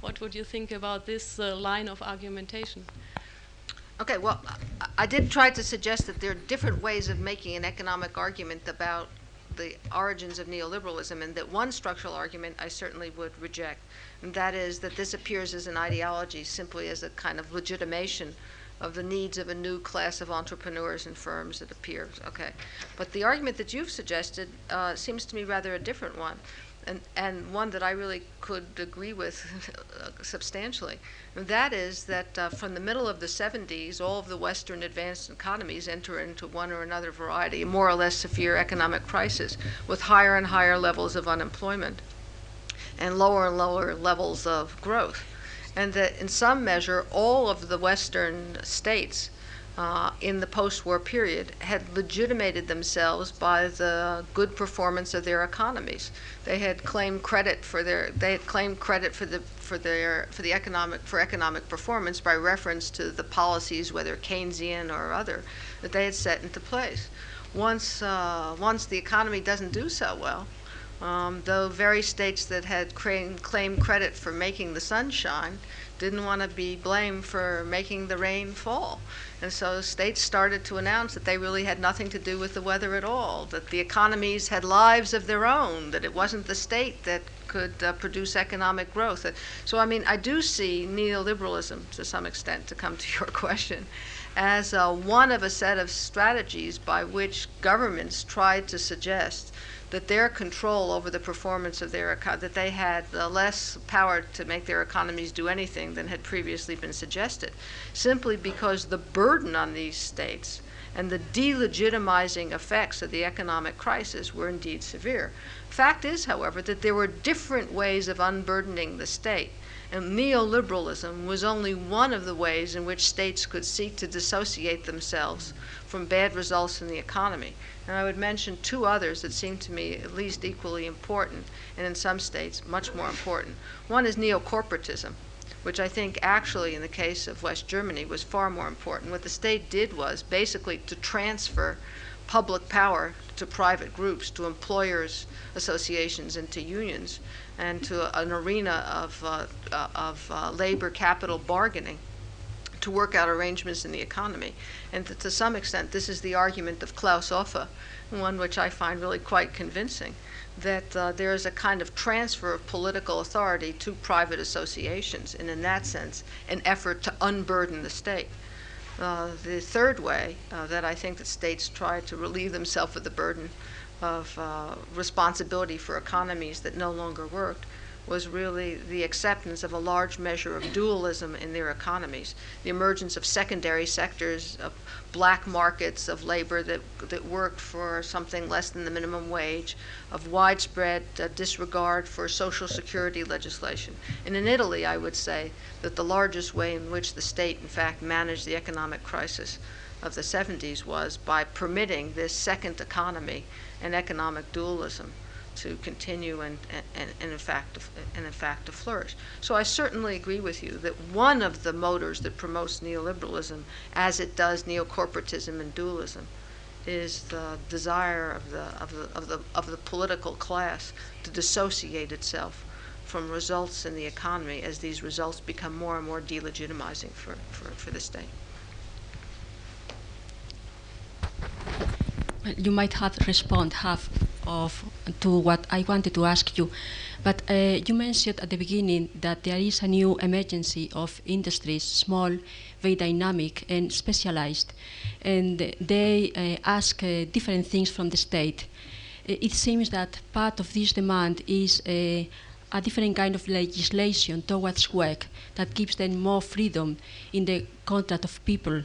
What would you think about this uh, line of argumentation? Okay, well, I did try to suggest that there are different ways of making an economic argument about the origins of neoliberalism, and that one structural argument I certainly would reject, and that is that this appears as an ideology simply as a kind of legitimation of the needs of a new class of entrepreneurs and firms it appears. Okay, but the argument that you've suggested uh, seems to me rather a different one, and, and one that I really could agree with [LAUGHS] substantially. And that is that uh, from the middle of the 70s, all of the Western advanced economies enter into one or another variety, more or less severe economic crisis, with higher and higher levels of unemployment and lower and lower levels of growth. And that in some measure, all of the Western states uh, in the post-war period had legitimated themselves by the good performance of their economies. They had claimed credit for their they had claimed credit for the for their for the economic for economic performance by reference to the policies, whether Keynesian or other, that they had set into place. Once uh, once the economy doesn't do so well, um, though very states that had claimed credit for making the sun shine didn't want to be blamed for making the rain fall. And so states started to announce that they really had nothing to do with the weather at all, that the economies had lives of their own, that it wasn't the state that could uh, produce economic growth. So, I mean, I do see neoliberalism to some extent, to come to [LAUGHS] your question, as uh, one of a set of strategies by which governments tried to suggest that their control over the performance of their eco- that they had less power to make their economies do anything than had previously been suggested, simply because the burden on these states and the delegitimizing effects of the economic crisis were indeed severe. Fact is, however, that there were different ways of unburdening the state. And neoliberalism was only one of the ways in which states could seek to dissociate themselves from bad results in the economy. And I would mention two others that seem to me at least equally important, and in some states much more important. One is neocorporatism, which I think actually, in the case of West Germany, was far more important. What the state did was basically to transfer public power to private groups, to employers' associations, and to unions, and to an arena of, uh, uh, of uh, labor capital bargaining to work out arrangements in the economy. And to, to some extent, this is the argument of Claus Offe, one which I find really quite convincing, that uh, there is a kind of transfer of political authority to private associations, and in that sense, an effort to unburden the state. Uh, the third way uh, that I think that states try to relieve themselves of the burden of uh, responsibility for economies that no longer worked was really the acceptance of a large measure of dualism in their economies, the emergence of secondary sectors, of black markets of labor that, that worked for something less than the minimum wage, of widespread uh, disregard for social security legislation. And in Italy, I would say that the largest way in which the state, in fact, managed the economic crisis of the 70s was by permitting this second economy and economic dualism to continue and, and, and, in fact, and in fact to flourish. So I certainly agree with you that one of the motors that promotes neoliberalism, as it does neocorporatism and dualism, is the desire of the, of the, of the, of the political class to dissociate itself from results in the economy as these results become more and more delegitimizing for, for, for the state. You might have respond half of to what I wanted to ask you, but uh, you mentioned at the beginning that there is a new emergency of industries, small, very dynamic and specialized, and they uh, ask uh, different things from the state. Uh, it seems that part of this demand is uh, a different kind of legislation towards work that gives them more freedom in the contact of people.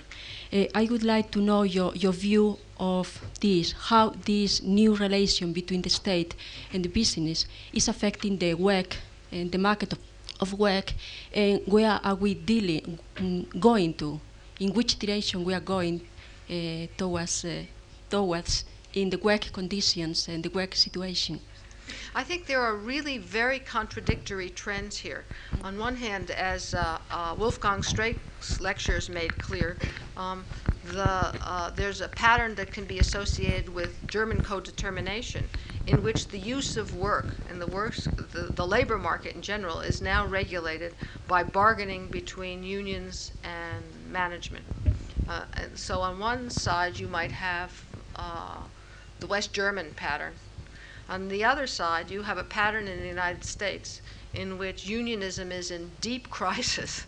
Uh, I would like to know your, your view of this, how this new relation between the state and the business is affecting the work and the market of, of work, and where are we dealing, mm, going to, in which direction we are going uh, towards, uh, towards in the work conditions and the work situation. I think there are really very contradictory trends here. On one hand, as uh, uh, Wolfgang Streeck's lectures made clear, um, the, uh, there's a pattern that can be associated with German co-determination, in which the use of work and the works, the, the labor market in general, is now regulated by bargaining between unions and management. Uh, and so on one side, you might have uh, the West German pattern. On the other side, you have a pattern in the United States in which unionism is in deep [LAUGHS] crisis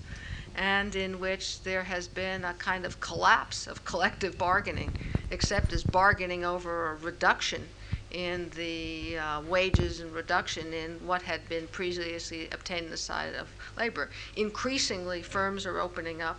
and in which there has been a kind of collapse of collective bargaining, except as bargaining over a reduction in the uh, wages and reduction in what had been previously obtained on the side of labor. Increasingly, firms are opening up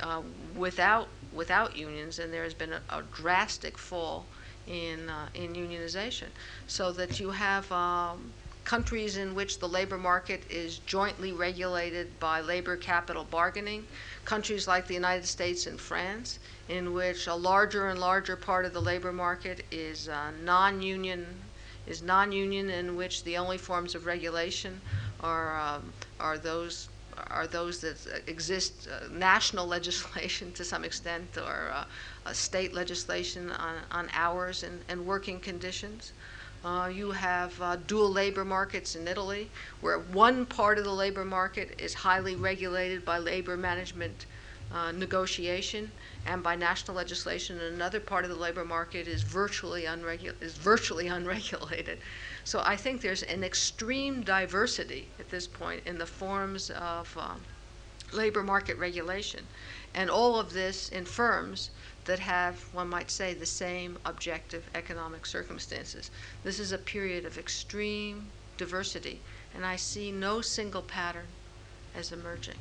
uh, without without unions, and there has been a, a drastic fall in uh, in unionization, so that you have um, countries in which the labor market is jointly regulated by labor capital bargaining, countries like the United States and France, in which a larger and larger part of the labor market is uh, non-union, is non-union, in which the only forms of regulation are um, are those are those that exist uh, national [LAUGHS] legislation to some extent or uh, state legislation on, on hours and, and working conditions. Uh, you have uh, dual labor markets in Italy, where one part of the labor market is highly regulated by labor management uh, negotiation and by national legislation, and another part of the labor market is virtually, unregu- is virtually [LAUGHS] unregulated. So I think there's an extreme diversity at this point in the forms of um, labor market regulation. And all of this in firms that have, one might say, the same objective economic circumstances. This is a period of extreme diversity, and I see no single pattern as emerging.